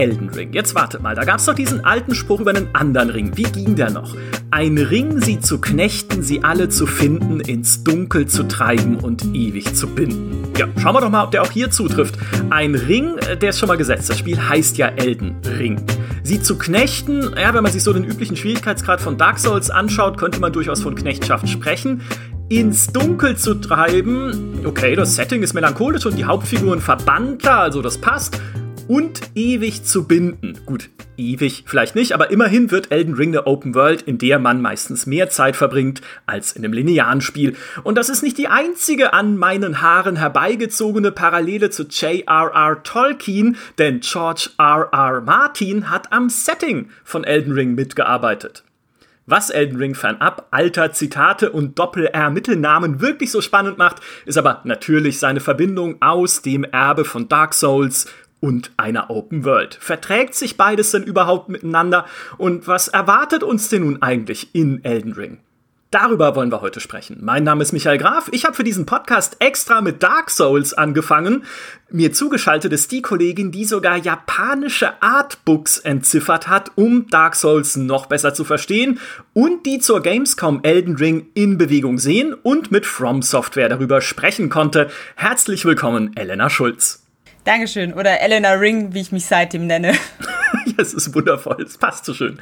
Elden Ring. Jetzt wartet mal, da gab's doch diesen alten Spruch über einen anderen Ring. Wie ging der noch? Ein Ring, sie zu knechten, sie alle zu finden, ins Dunkel zu treiben und ewig zu binden. Ja, schauen wir doch mal, ob der auch hier zutrifft. Ein Ring, äh, der ist schon mal gesetzt. Das Spiel heißt ja Elden Ring. Sie zu knechten, ja, wenn man sich so den üblichen Schwierigkeitsgrad von Dark Souls anschaut, könnte man durchaus von Knechtschaft sprechen ins Dunkel zu treiben. Okay, das Setting ist melancholisch und die Hauptfiguren verbannter, also das passt und ewig zu binden. Gut, ewig vielleicht nicht, aber immerhin wird Elden Ring eine Open World, in der man meistens mehr Zeit verbringt als in einem linearen Spiel. Und das ist nicht die einzige an meinen Haaren herbeigezogene Parallele zu J.R.R. Tolkien, denn George R.R. Martin hat am Setting von Elden Ring mitgearbeitet. Was Elden Ring fernab alter Zitate und Doppel-R-Mittelnamen wirklich so spannend macht, ist aber natürlich seine Verbindung aus dem Erbe von Dark Souls und einer Open World. Verträgt sich beides denn überhaupt miteinander? Und was erwartet uns denn nun eigentlich in Elden Ring? Darüber wollen wir heute sprechen. Mein Name ist Michael Graf. Ich habe für diesen Podcast extra mit Dark Souls angefangen. Mir zugeschaltet ist die Kollegin, die sogar japanische Artbooks entziffert hat, um Dark Souls noch besser zu verstehen und die zur Gamescom Elden Ring in Bewegung sehen und mit From Software darüber sprechen konnte. Herzlich willkommen, Elena Schulz. Dankeschön. Oder Elena Ring, wie ich mich seitdem nenne. ja, es ist wundervoll. Es passt so schön.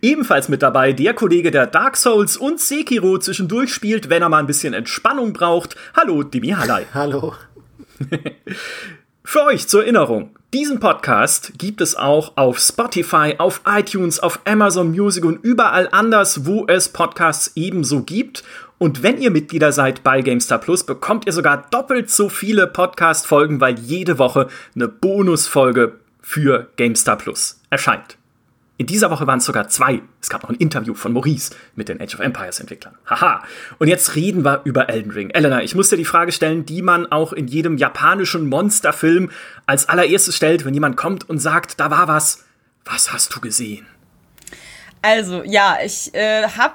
Ebenfalls mit dabei der Kollege, der Dark Souls und Sekiro zwischendurch spielt, wenn er mal ein bisschen Entspannung braucht. Hallo, Dimi Halai. Hallo. Für euch zur Erinnerung, diesen Podcast gibt es auch auf Spotify, auf iTunes, auf Amazon Music und überall anders, wo es Podcasts ebenso gibt. Und wenn ihr Mitglieder seid bei GameStar Plus, bekommt ihr sogar doppelt so viele Podcast-Folgen, weil jede Woche eine Bonusfolge für GameStar Plus erscheint. In dieser Woche waren es sogar zwei. Es gab noch ein Interview von Maurice mit den Age of Empires Entwicklern. Haha. Und jetzt reden wir über Elden Ring. Elena, ich muss dir die Frage stellen, die man auch in jedem japanischen Monsterfilm als allererstes stellt, wenn jemand kommt und sagt, da war was. Was hast du gesehen? Also, ja, ich äh, habe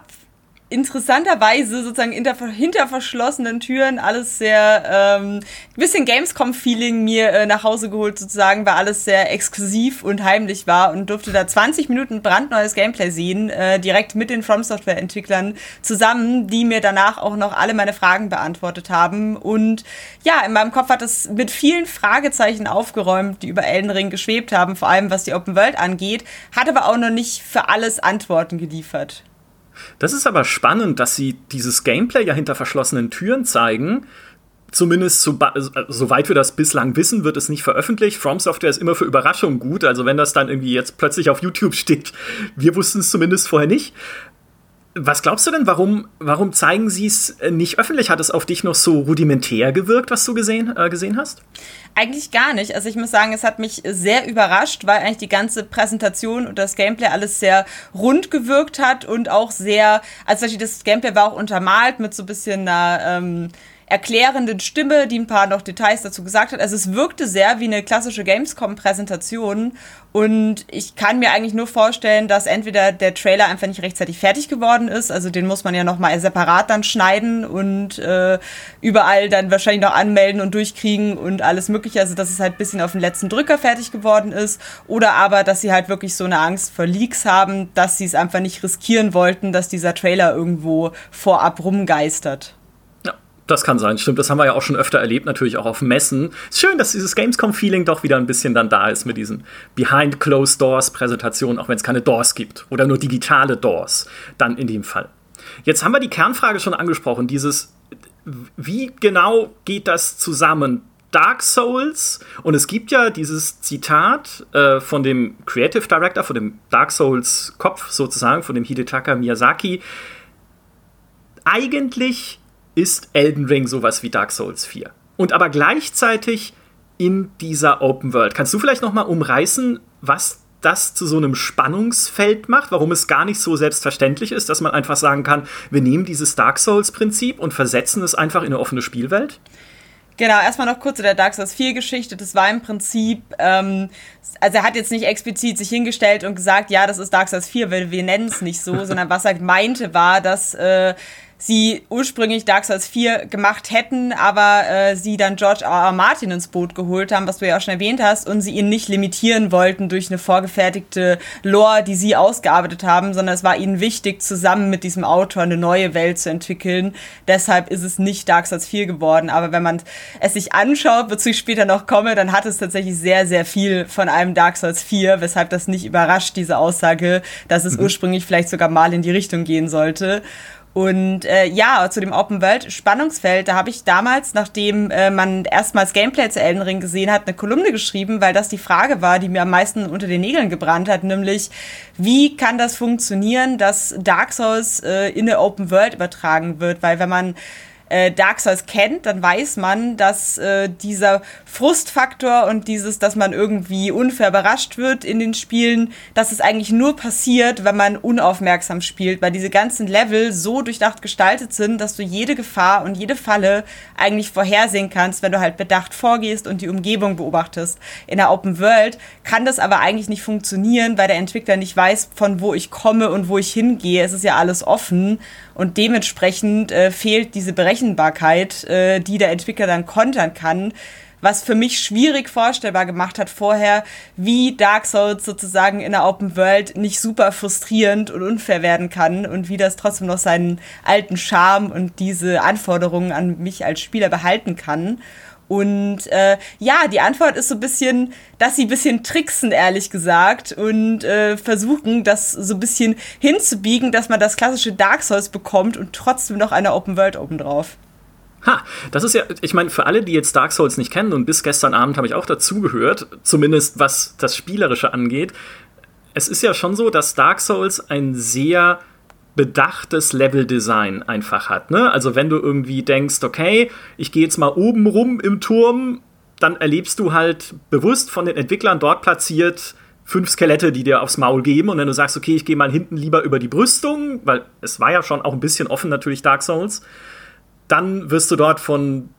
interessanterweise sozusagen hinter, verschlossenen Türen alles sehr ähm, bisschen Gamescom-Feeling mir äh, nach Hause geholt sozusagen, weil alles sehr exklusiv und heimlich war und durfte da 20 Minuten brandneues Gameplay sehen, äh, direkt mit den From Software-Entwicklern zusammen, die mir danach auch noch alle meine Fragen beantwortet haben. Und ja, in meinem Kopf hat es mit vielen Fragezeichen aufgeräumt, die über Elden Ring geschwebt haben, vor allem was die Open World angeht, hat aber auch noch nicht für alles Antworten geliefert. Das ist aber spannend, dass sie dieses Gameplay ja hinter verschlossenen Türen zeigen. Zumindest so, soweit wir das bislang wissen, wird es nicht veröffentlicht. From Software ist immer für Überraschungen gut. Also wenn das dann irgendwie jetzt plötzlich auf YouTube steht, wir wussten es zumindest vorher nicht. Was glaubst du denn, warum, warum zeigen sie es nicht öffentlich? Hat es auf dich noch so rudimentär gewirkt, was du gesehen, äh, gesehen hast? Eigentlich gar nicht. Also ich muss sagen, es hat mich sehr überrascht, weil eigentlich die ganze Präsentation und das Gameplay alles sehr rund gewirkt hat und auch sehr, also das Gameplay war auch untermalt mit so ein bisschen einer ähm, erklärenden Stimme, die ein paar noch Details dazu gesagt hat. Also es wirkte sehr wie eine klassische Gamescom-Präsentation und ich kann mir eigentlich nur vorstellen, dass entweder der Trailer einfach nicht rechtzeitig fertig geworden ist, also den muss man ja nochmal separat dann schneiden und äh, überall dann wahrscheinlich noch anmelden und durchkriegen und alles mögliche, also dass es halt bisschen auf den letzten Drücker fertig geworden ist oder aber, dass sie halt wirklich so eine Angst vor Leaks haben, dass sie es einfach nicht riskieren wollten, dass dieser Trailer irgendwo vorab rumgeistert. Das kann sein, stimmt. Das haben wir ja auch schon öfter erlebt, natürlich auch auf Messen. Ist schön, dass dieses Gamescom-Feeling doch wieder ein bisschen dann da ist mit diesen Behind Closed Doors-Präsentationen, auch wenn es keine Doors gibt oder nur digitale Doors, dann in dem Fall. Jetzt haben wir die Kernfrage schon angesprochen, dieses, wie genau geht das zusammen? Dark Souls und es gibt ja dieses Zitat äh, von dem Creative Director, von dem Dark Souls Kopf sozusagen, von dem Hidetaka Miyazaki. Eigentlich ist Elden Ring sowas wie Dark Souls 4. Und aber gleichzeitig in dieser Open World. Kannst du vielleicht noch mal umreißen, was das zu so einem Spannungsfeld macht, warum es gar nicht so selbstverständlich ist, dass man einfach sagen kann, wir nehmen dieses Dark Souls-Prinzip und versetzen es einfach in eine offene Spielwelt? Genau, erstmal noch kurz zu der Dark Souls 4 Geschichte. Das war im Prinzip, ähm, also er hat jetzt nicht explizit sich hingestellt und gesagt, ja, das ist Dark Souls 4, weil wir nennen es nicht so, sondern was er meinte war, dass äh, sie ursprünglich Dark Souls 4 gemacht hätten, aber äh, sie dann George R. R. Martin ins Boot geholt haben, was du ja auch schon erwähnt hast, und sie ihn nicht limitieren wollten durch eine vorgefertigte Lore, die sie ausgearbeitet haben, sondern es war ihnen wichtig, zusammen mit diesem Autor eine neue Welt zu entwickeln. Deshalb ist es nicht Dark Souls 4 geworden. Aber wenn man es sich anschaut, wozu ich später noch komme, dann hat es tatsächlich sehr, sehr viel von einem Dark Souls 4, weshalb das nicht überrascht, diese Aussage, dass es mhm. ursprünglich vielleicht sogar mal in die Richtung gehen sollte. Und äh, ja, zu dem Open World Spannungsfeld, da habe ich damals, nachdem äh, man erstmals Gameplay zu Elden Ring gesehen hat, eine Kolumne geschrieben, weil das die Frage war, die mir am meisten unter den Nägeln gebrannt hat, nämlich wie kann das funktionieren, dass Dark Souls äh, in eine Open World übertragen wird, weil wenn man äh, Dark Souls kennt, dann weiß man, dass äh, dieser Frustfaktor und dieses, dass man irgendwie unfair überrascht wird in den Spielen, dass es eigentlich nur passiert, wenn man unaufmerksam spielt, weil diese ganzen Level so durchdacht gestaltet sind, dass du jede Gefahr und jede Falle eigentlich vorhersehen kannst, wenn du halt bedacht vorgehst und die Umgebung beobachtest. In der Open World kann das aber eigentlich nicht funktionieren, weil der Entwickler nicht weiß, von wo ich komme und wo ich hingehe. Es ist ja alles offen und dementsprechend äh, fehlt diese Berechenbarkeit, äh, die der Entwickler dann kontern kann was für mich schwierig vorstellbar gemacht hat vorher, wie Dark Souls sozusagen in der Open World nicht super frustrierend und unfair werden kann und wie das trotzdem noch seinen alten Charme und diese Anforderungen an mich als Spieler behalten kann. Und äh, ja, die Antwort ist so ein bisschen, dass sie ein bisschen tricksen, ehrlich gesagt, und äh, versuchen, das so ein bisschen hinzubiegen, dass man das klassische Dark Souls bekommt und trotzdem noch eine Open World obendrauf. Ha, das ist ja, ich meine, für alle, die jetzt Dark Souls nicht kennen, und bis gestern Abend habe ich auch dazugehört, zumindest was das Spielerische angeht, es ist ja schon so, dass Dark Souls ein sehr bedachtes Leveldesign einfach hat. Ne? Also wenn du irgendwie denkst, okay, ich gehe jetzt mal oben rum im Turm, dann erlebst du halt bewusst von den Entwicklern dort platziert fünf Skelette, die dir aufs Maul geben. Und wenn du sagst, okay, ich gehe mal hinten lieber über die Brüstung, weil es war ja schon auch ein bisschen offen natürlich Dark Souls, dann wirst du dort von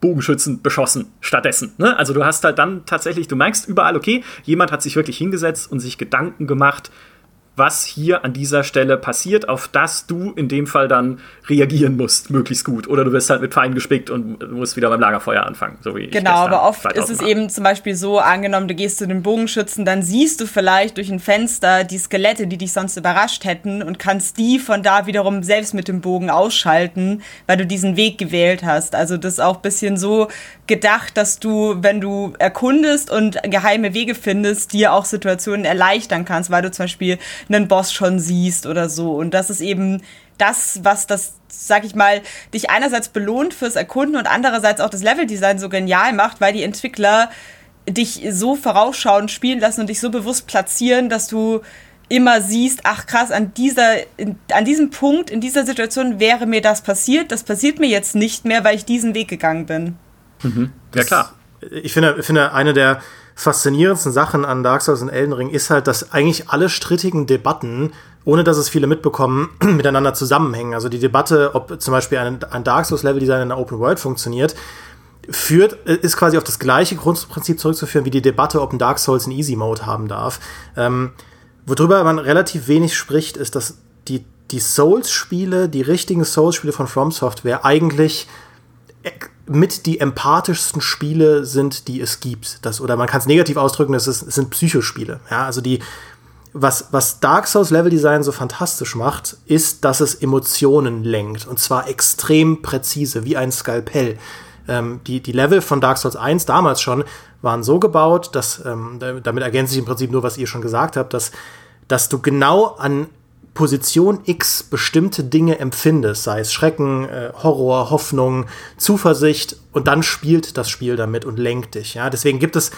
Bogenschützen beschossen stattdessen. Ne? Also du hast halt dann tatsächlich, du merkst überall, okay, jemand hat sich wirklich hingesetzt und sich Gedanken gemacht, was hier an dieser Stelle passiert, auf das du in dem Fall dann reagieren musst, möglichst gut. Oder du wirst halt mit Pfeilen gespickt und musst wieder beim Lagerfeuer anfangen. So wie genau, aber oft ist es eben zum Beispiel so, angenommen, du gehst zu den Bogenschützen, dann siehst du vielleicht durch ein Fenster die Skelette, die dich sonst überrascht hätten und kannst die von da wiederum selbst mit dem Bogen ausschalten, weil du diesen Weg gewählt hast. Also das ist auch ein bisschen so gedacht, dass du, wenn du erkundest und geheime Wege findest, dir auch Situationen erleichtern kannst, weil du zum Beispiel einen Boss schon siehst oder so. Und das ist eben das, was das, sag ich mal, dich einerseits belohnt fürs Erkunden und andererseits auch das Leveldesign so genial macht, weil die Entwickler dich so vorausschauend spielen lassen und dich so bewusst platzieren, dass du immer siehst, ach krass, an dieser, in, an diesem Punkt, in dieser Situation wäre mir das passiert. Das passiert mir jetzt nicht mehr, weil ich diesen Weg gegangen bin. Mhm. Ja, klar. Ich finde, ich finde, eine der faszinierendsten Sachen an Dark Souls und Elden Ring ist halt, dass eigentlich alle strittigen Debatten, ohne dass es viele mitbekommen, miteinander zusammenhängen. Also die Debatte, ob zum Beispiel ein, ein Dark Souls Level Design in der Open World funktioniert, führt, ist quasi auf das gleiche Grundprinzip zurückzuführen wie die Debatte, ob ein Dark Souls einen Easy Mode haben darf. Ähm, worüber man relativ wenig spricht, ist, dass die, die Souls-Spiele, die richtigen Souls-Spiele von From Software eigentlich mit die empathischsten Spiele sind, die es gibt. Das, oder man kann es negativ ausdrücken, das, ist, das sind Psychospiele. Ja, also die, was, was Dark Souls Level Design so fantastisch macht, ist, dass es Emotionen lenkt. Und zwar extrem präzise, wie ein Skalpell. Ähm, die, die Level von Dark Souls 1 damals schon waren so gebaut, dass, ähm, damit ergänze ich im Prinzip nur, was ihr schon gesagt habt, dass, dass du genau an Position X bestimmte Dinge empfindest, sei es Schrecken, äh, Horror, Hoffnung, Zuversicht, und dann spielt das Spiel damit und lenkt dich. Ja, deswegen gibt es,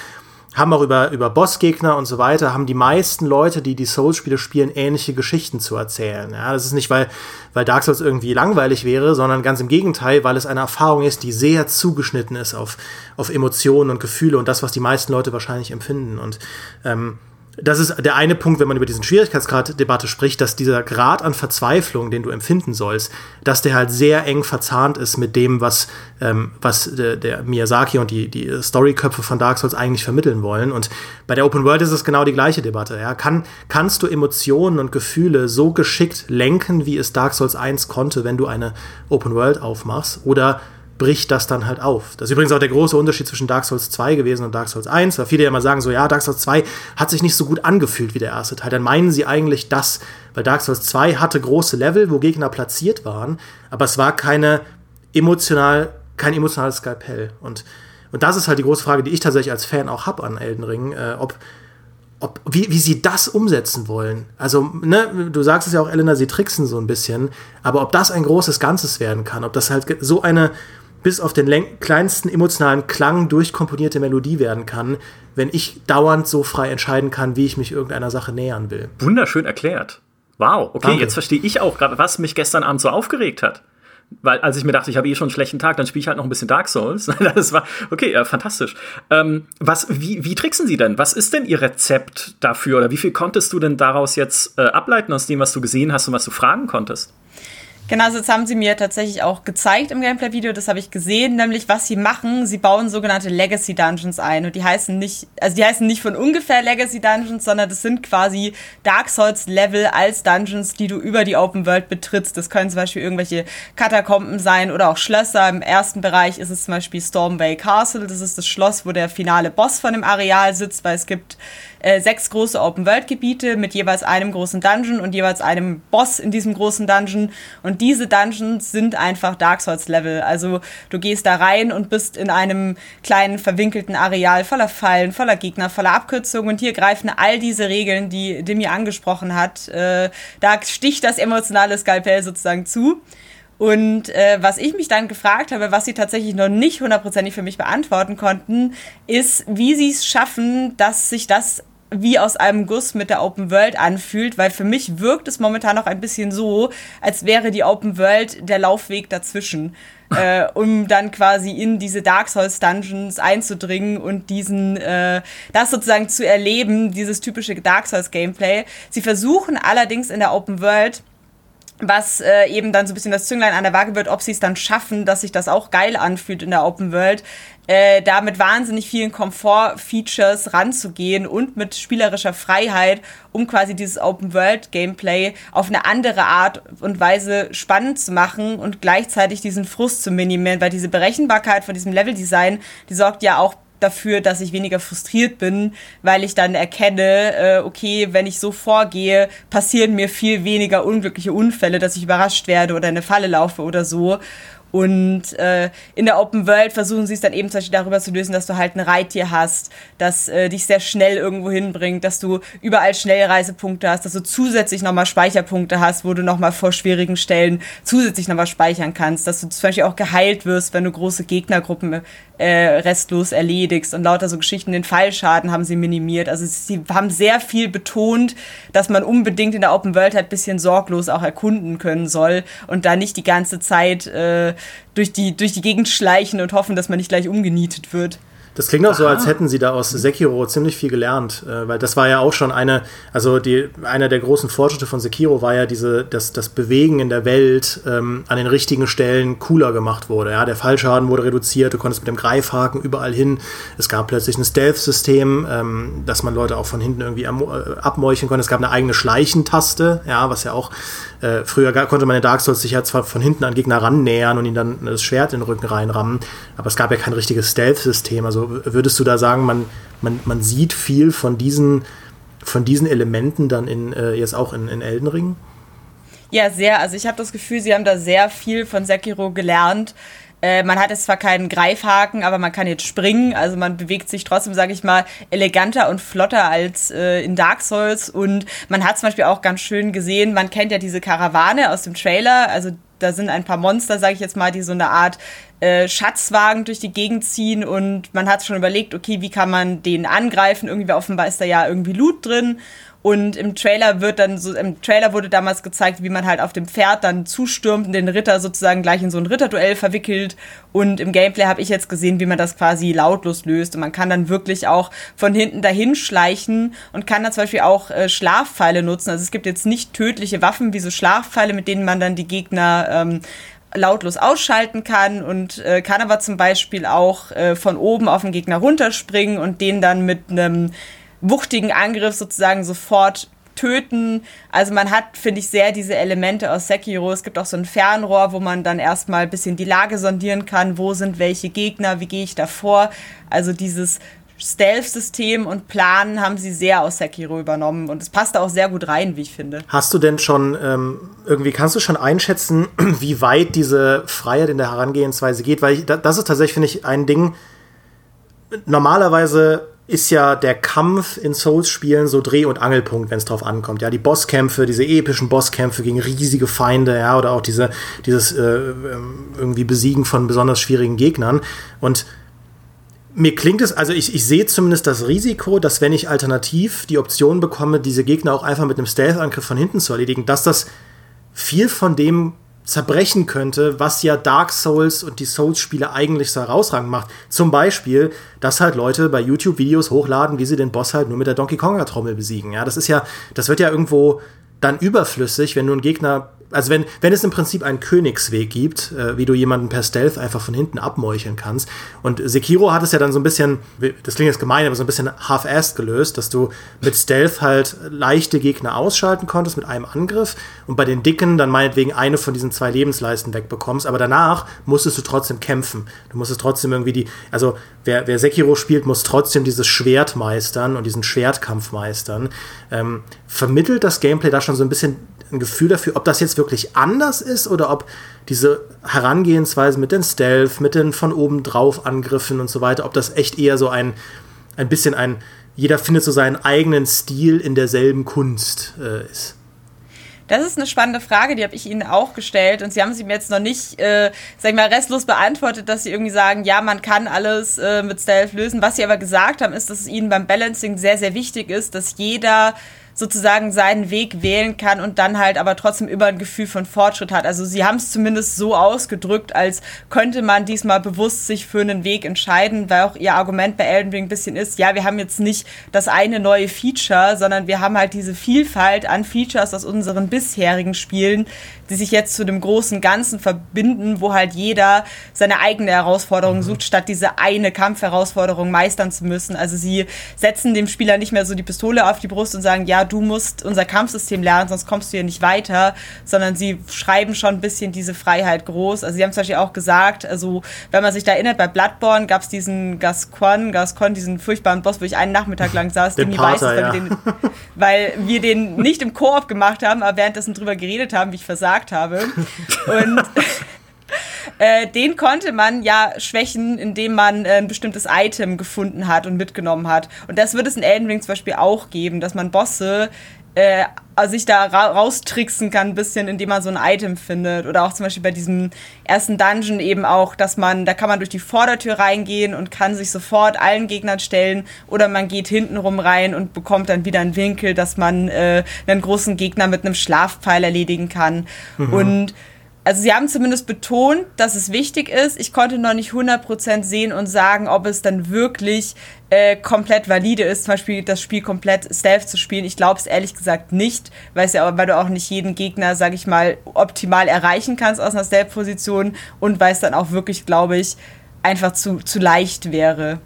haben auch über, über Bossgegner und so weiter, haben die meisten Leute, die die Souls-Spiele spielen, ähnliche Geschichten zu erzählen. Ja, das ist nicht, weil, weil Dark Souls irgendwie langweilig wäre, sondern ganz im Gegenteil, weil es eine Erfahrung ist, die sehr zugeschnitten ist auf, auf Emotionen und Gefühle und das, was die meisten Leute wahrscheinlich empfinden. Und ähm, das ist der eine Punkt, wenn man über diesen Schwierigkeitsgrad-Debatte spricht, dass dieser Grad an Verzweiflung, den du empfinden sollst, dass der halt sehr eng verzahnt ist mit dem, was, ähm, was der, der Miyazaki und die, die Storyköpfe von Dark Souls eigentlich vermitteln wollen. Und bei der Open World ist es genau die gleiche Debatte. Ja? Kann, kannst du Emotionen und Gefühle so geschickt lenken, wie es Dark Souls 1 konnte, wenn du eine Open World aufmachst? Oder bricht das dann halt auf. Das ist übrigens auch der große Unterschied zwischen Dark Souls 2 gewesen und Dark Souls 1, weil viele ja immer sagen so, ja, Dark Souls 2 hat sich nicht so gut angefühlt wie der erste Teil. Dann meinen sie eigentlich das, weil Dark Souls 2 hatte große Level, wo Gegner platziert waren, aber es war keine emotional, kein emotionales Skalpell. Und, und das ist halt die große Frage, die ich tatsächlich als Fan auch habe an Elden Ring, äh, ob, ob, wie, wie sie das umsetzen wollen. Also, ne, du sagst es ja auch, Elena, sie tricksen so ein bisschen, aber ob das ein großes Ganzes werden kann, ob das halt so eine bis auf den kleinsten emotionalen Klang durchkomponierte Melodie werden kann, wenn ich dauernd so frei entscheiden kann, wie ich mich irgendeiner Sache nähern will. Wunderschön erklärt. Wow, okay, Danke. jetzt verstehe ich auch gerade, was mich gestern Abend so aufgeregt hat. Weil, als ich mir dachte, ich habe eh schon einen schlechten Tag, dann spiele ich halt noch ein bisschen Dark Souls. das war, okay, ja, fantastisch. Ähm, was, wie, wie tricksen Sie denn? Was ist denn Ihr Rezept dafür? Oder wie viel konntest du denn daraus jetzt äh, ableiten aus dem, was du gesehen hast und was du fragen konntest? Genau, das haben sie mir tatsächlich auch gezeigt im Gameplay-Video. Das habe ich gesehen, nämlich was sie machen. Sie bauen sogenannte Legacy Dungeons ein und die heißen nicht, also die heißen nicht von ungefähr Legacy Dungeons, sondern das sind quasi Dark Souls Level als Dungeons, die du über die Open World betrittst. Das können zum Beispiel irgendwelche Katakomben sein oder auch Schlösser. Im ersten Bereich ist es zum Beispiel Stormway Castle. Das ist das Schloss, wo der finale Boss von dem Areal sitzt, weil es gibt äh, sechs große Open-World-Gebiete mit jeweils einem großen Dungeon und jeweils einem Boss in diesem großen Dungeon. Und diese Dungeons sind einfach Dark Souls-Level. Also du gehst da rein und bist in einem kleinen verwinkelten Areal voller Fallen, voller Gegner, voller Abkürzungen. Und hier greifen all diese Regeln, die Dimi angesprochen hat. Äh, da sticht das emotionale Skalpell sozusagen zu. Und äh, was ich mich dann gefragt habe, was sie tatsächlich noch nicht hundertprozentig für mich beantworten konnten, ist, wie sie es schaffen, dass sich das wie aus einem Guss mit der Open World anfühlt, weil für mich wirkt es momentan noch ein bisschen so, als wäre die Open World der Laufweg dazwischen, äh, um dann quasi in diese Dark Souls Dungeons einzudringen und diesen, äh, das sozusagen zu erleben, dieses typische Dark Souls Gameplay. Sie versuchen allerdings in der Open World was äh, eben dann so ein bisschen das Zünglein an der Waage wird, ob sie es dann schaffen, dass sich das auch geil anfühlt in der Open World, äh, da mit wahnsinnig vielen Komfort-Features ranzugehen und mit spielerischer Freiheit, um quasi dieses Open-World-Gameplay auf eine andere Art und Weise spannend zu machen und gleichzeitig diesen Frust zu minimieren, weil diese Berechenbarkeit von diesem Level-Design, die sorgt ja auch dafür, dass ich weniger frustriert bin, weil ich dann erkenne, äh, okay, wenn ich so vorgehe, passieren mir viel weniger unglückliche Unfälle, dass ich überrascht werde oder in eine Falle laufe oder so. Und äh, in der Open World versuchen sie es dann eben zum Beispiel darüber zu lösen, dass du halt ein Reittier hast, das äh, dich sehr schnell irgendwo hinbringt, dass du überall Schnellreisepunkte hast, dass du zusätzlich nochmal Speicherpunkte hast, wo du nochmal vor schwierigen Stellen zusätzlich nochmal speichern kannst, dass du zum Beispiel auch geheilt wirst, wenn du große Gegnergruppen äh, restlos erledigst und lauter so Geschichten. Den Fallschaden haben sie minimiert. Also sie haben sehr viel betont, dass man unbedingt in der Open World halt bisschen sorglos auch erkunden können soll und da nicht die ganze Zeit äh, durch, die, durch die Gegend schleichen und hoffen, dass man nicht gleich umgenietet wird. Das klingt auch Aha. so, als hätten sie da aus Sekiro ziemlich viel gelernt, äh, weil das war ja auch schon eine, also die, einer der großen Fortschritte von Sekiro war ja diese, dass das Bewegen in der Welt ähm, an den richtigen Stellen cooler gemacht wurde. Ja, der Fallschaden wurde reduziert, du konntest mit dem Greifhaken überall hin. Es gab plötzlich ein Stealth-System, ähm, dass man Leute auch von hinten irgendwie äh, abmeucheln konnte. Es gab eine eigene Schleichentaste, ja, was ja auch äh, früher konnte man in Dark Souls sich ja zwar von hinten an Gegner rannähern und ihn dann das Schwert in den Rücken reinrammen, aber es gab ja kein richtiges Stealth-System. Also würdest du da sagen, man, man, man sieht viel von diesen, von diesen Elementen dann in, äh, jetzt auch in, in Elden Ring? Ja, sehr. Also ich habe das Gefühl, sie haben da sehr viel von Sekiro gelernt. Äh, man hat jetzt zwar keinen Greifhaken, aber man kann jetzt springen. Also man bewegt sich trotzdem, sage ich mal, eleganter und flotter als äh, in Dark Souls. Und man hat zum Beispiel auch ganz schön gesehen, man kennt ja diese Karawane aus dem Trailer. Also da sind ein paar Monster, sage ich jetzt mal, die so eine Art äh, Schatzwagen durch die Gegend ziehen und man hat schon überlegt, okay, wie kann man den angreifen? Irgendwie offenbar ist da ja irgendwie Loot drin und im Trailer wird dann so, im Trailer wurde damals gezeigt, wie man halt auf dem Pferd dann zustürmt und den Ritter sozusagen gleich in so ein Ritterduell verwickelt. Und im Gameplay habe ich jetzt gesehen, wie man das quasi lautlos löst. Und man kann dann wirklich auch von hinten dahin schleichen und kann dann zum Beispiel auch äh, Schlafpfeile nutzen. Also es gibt jetzt nicht tödliche Waffen wie so Schlafpfeile, mit denen man dann die Gegner ähm, lautlos ausschalten kann und äh, kann aber zum Beispiel auch äh, von oben auf den Gegner runterspringen und den dann mit einem wuchtigen Angriff sozusagen sofort töten. Also man hat, finde ich, sehr diese Elemente aus Sekiro. Es gibt auch so ein Fernrohr, wo man dann erstmal ein bisschen die Lage sondieren kann. Wo sind welche Gegner? Wie gehe ich davor? Also dieses Stealth-System und Planen haben sie sehr aus Sekiro übernommen und es passt auch sehr gut rein, wie ich finde. Hast du denn schon ähm, irgendwie, kannst du schon einschätzen, wie weit diese Freiheit in der Herangehensweise geht? Weil ich, das ist tatsächlich, finde ich, ein Ding. Normalerweise ist ja der Kampf in Souls-Spielen so Dreh- und Angelpunkt, wenn es drauf ankommt. Ja, die Bosskämpfe, diese epischen Bosskämpfe gegen riesige Feinde, ja, oder auch diese, dieses äh, ähm, irgendwie Besiegen von besonders schwierigen Gegnern. Und mir klingt es, also ich, ich sehe zumindest das Risiko, dass wenn ich alternativ die Option bekomme, diese Gegner auch einfach mit einem Stealth-Angriff von hinten zu erledigen, dass das viel von dem zerbrechen könnte, was ja Dark Souls und die Souls-Spiele eigentlich so herausragend macht. Zum Beispiel, dass halt Leute bei YouTube Videos hochladen, wie sie den Boss halt nur mit der Donkey Konga Trommel besiegen. Ja, das ist ja, das wird ja irgendwo dann überflüssig, wenn du einen Gegner also wenn, wenn es im Prinzip einen Königsweg gibt, äh, wie du jemanden per Stealth einfach von hinten abmeucheln kannst. Und Sekiro hat es ja dann so ein bisschen, das klingt jetzt gemein, aber so ein bisschen half-assed gelöst, dass du mit Stealth halt leichte Gegner ausschalten konntest mit einem Angriff und bei den Dicken dann meinetwegen eine von diesen zwei Lebensleisten wegbekommst. Aber danach musstest du trotzdem kämpfen. Du musstest trotzdem irgendwie die, also wer, wer Sekiro spielt, muss trotzdem dieses Schwert meistern und diesen Schwertkampf meistern. Ähm, vermittelt das Gameplay da schon so ein bisschen ein Gefühl dafür, ob das jetzt wirklich anders ist oder ob diese Herangehensweise mit den Stealth, mit den von oben drauf Angriffen und so weiter, ob das echt eher so ein, ein bisschen ein, jeder findet so seinen eigenen Stil in derselben Kunst äh, ist. Das ist eine spannende Frage, die habe ich Ihnen auch gestellt und Sie haben sie mir jetzt noch nicht, äh, sag ich mal, restlos beantwortet, dass Sie irgendwie sagen, ja, man kann alles äh, mit Stealth lösen. Was Sie aber gesagt haben, ist, dass es Ihnen beim Balancing sehr, sehr wichtig ist, dass jeder sozusagen seinen Weg wählen kann und dann halt aber trotzdem über ein Gefühl von Fortschritt hat. Also sie haben es zumindest so ausgedrückt, als könnte man diesmal bewusst sich für einen Weg entscheiden, weil auch ihr Argument bei Elden Ring ein bisschen ist, ja, wir haben jetzt nicht das eine neue Feature, sondern wir haben halt diese Vielfalt an Features aus unseren bisherigen Spielen, die sich jetzt zu dem großen Ganzen verbinden, wo halt jeder seine eigene Herausforderung mhm. sucht, statt diese eine Kampfherausforderung meistern zu müssen. Also sie setzen dem Spieler nicht mehr so die Pistole auf die Brust und sagen, ja, du musst unser Kampfsystem lernen, sonst kommst du hier nicht weiter, sondern sie schreiben schon ein bisschen diese Freiheit groß. Also sie haben zum Beispiel auch gesagt, also wenn man sich da erinnert, bei Bloodborne gab es diesen Gascon, Gascon, diesen furchtbaren Boss, wo ich einen Nachmittag lang saß, den nie weiß, weil, ja. wir den, weil wir den nicht im Koop gemacht haben, aber währenddessen drüber geredet haben, wie ich versagt habe. Und Äh, den konnte man ja schwächen, indem man äh, ein bestimmtes Item gefunden hat und mitgenommen hat. Und das wird es in Elden Ring zum Beispiel auch geben, dass man Bosse äh, sich da ra raustricksen kann, ein bisschen, indem man so ein Item findet. Oder auch zum Beispiel bei diesem ersten Dungeon eben auch, dass man, da kann man durch die Vordertür reingehen und kann sich sofort allen Gegnern stellen. Oder man geht hintenrum rein und bekommt dann wieder einen Winkel, dass man äh, einen großen Gegner mit einem Schlafpfeil erledigen kann. Mhm. Und also sie haben zumindest betont, dass es wichtig ist. Ich konnte noch nicht 100% sehen und sagen, ob es dann wirklich äh, komplett valide ist, zum Beispiel das Spiel komplett Stealth zu spielen. Ich glaube es ehrlich gesagt nicht, weil, ja, weil du auch nicht jeden Gegner, sag ich mal, optimal erreichen kannst aus einer Stealth-Position und weil es dann auch wirklich, glaube ich, einfach zu, zu leicht wäre.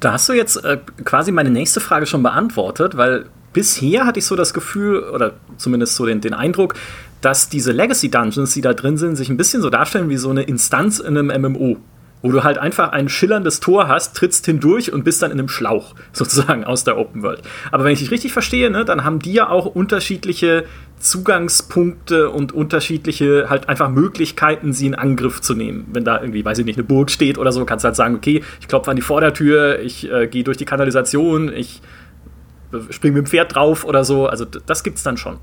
Da hast du jetzt äh, quasi meine nächste Frage schon beantwortet, weil bisher hatte ich so das Gefühl, oder zumindest so den, den Eindruck, dass diese Legacy Dungeons, die da drin sind, sich ein bisschen so darstellen wie so eine Instanz in einem MMO. Wo du halt einfach ein schillerndes Tor hast, trittst hindurch und bist dann in einem Schlauch, sozusagen aus der Open World. Aber wenn ich dich richtig verstehe, ne, dann haben die ja auch unterschiedliche Zugangspunkte und unterschiedliche halt einfach Möglichkeiten, sie in Angriff zu nehmen. Wenn da irgendwie, weiß ich nicht, eine Burg steht oder so, kannst du halt sagen, okay, ich klopfe an die Vordertür, ich äh, gehe durch die Kanalisation, ich spring mit dem Pferd drauf oder so. Also das gibt's dann schon.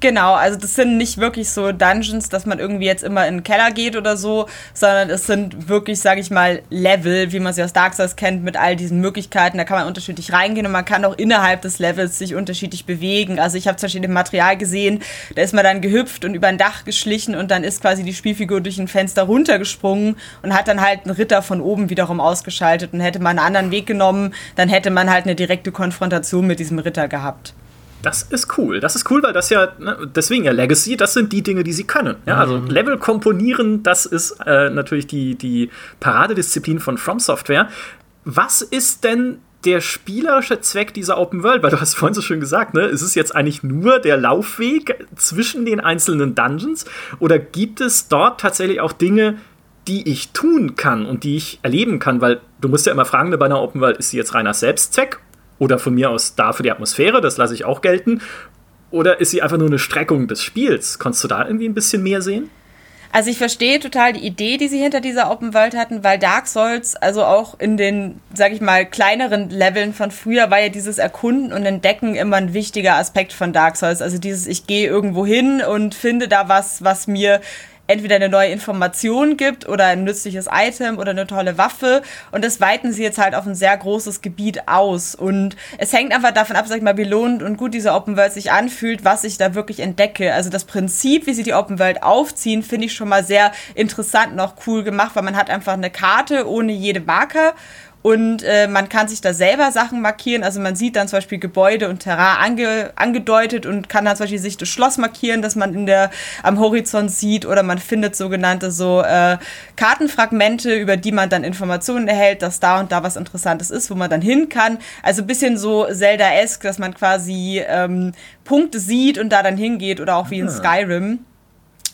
Genau, also das sind nicht wirklich so Dungeons, dass man irgendwie jetzt immer in den Keller geht oder so, sondern es sind wirklich, sage ich mal, Level, wie man sie aus Dark Souls kennt, mit all diesen Möglichkeiten. Da kann man unterschiedlich reingehen und man kann auch innerhalb des Levels sich unterschiedlich bewegen. Also ich habe zum Beispiel im Material gesehen, da ist man dann gehüpft und über ein Dach geschlichen und dann ist quasi die Spielfigur durch ein Fenster runtergesprungen und hat dann halt einen Ritter von oben wiederum ausgeschaltet und hätte man einen anderen Weg genommen, dann hätte man halt eine direkte Konfrontation mit diesem Ritter gehabt. Das ist cool. Das ist cool, weil das ja, ne, deswegen ja Legacy, das sind die Dinge, die sie können. Ja, also mhm. Level komponieren, das ist äh, natürlich die, die Paradedisziplin von From Software. Was ist denn der spielerische Zweck dieser Open World? Weil du hast vorhin so schön gesagt, ne, ist es jetzt eigentlich nur der Laufweg zwischen den einzelnen Dungeons? Oder gibt es dort tatsächlich auch Dinge, die ich tun kann und die ich erleben kann? Weil du musst ja immer fragen, ne, bei einer Open World, ist sie jetzt reiner Selbstzweck oder von mir aus da für die Atmosphäre, das lasse ich auch gelten. Oder ist sie einfach nur eine Streckung des Spiels? Konntest du da irgendwie ein bisschen mehr sehen? Also ich verstehe total die Idee, die sie hinter dieser Open World hatten, weil Dark Souls, also auch in den, sag ich mal, kleineren Leveln von früher, war ja dieses Erkunden und Entdecken immer ein wichtiger Aspekt von Dark Souls. Also dieses, ich gehe irgendwo hin und finde da was, was mir entweder eine neue Information gibt oder ein nützliches Item oder eine tolle Waffe. Und das weiten sie jetzt halt auf ein sehr großes Gebiet aus. Und es hängt einfach davon ab, sag ich mal, wie lohnend und gut diese Open World sich anfühlt, was ich da wirklich entdecke. Also das Prinzip, wie sie die Open World aufziehen, finde ich schon mal sehr interessant und auch cool gemacht, weil man hat einfach eine Karte ohne jede Marker und äh, man kann sich da selber Sachen markieren. Also man sieht dann zum Beispiel Gebäude und Terrain ange, angedeutet und kann dann zum Beispiel sich das Schloss markieren, das man in der, am Horizont sieht. Oder man findet sogenannte so äh, Kartenfragmente, über die man dann Informationen erhält, dass da und da was Interessantes ist, wo man dann hin kann. Also ein bisschen so Zelda-esque, dass man quasi ähm, Punkte sieht und da dann hingeht oder auch wie in ah. Skyrim.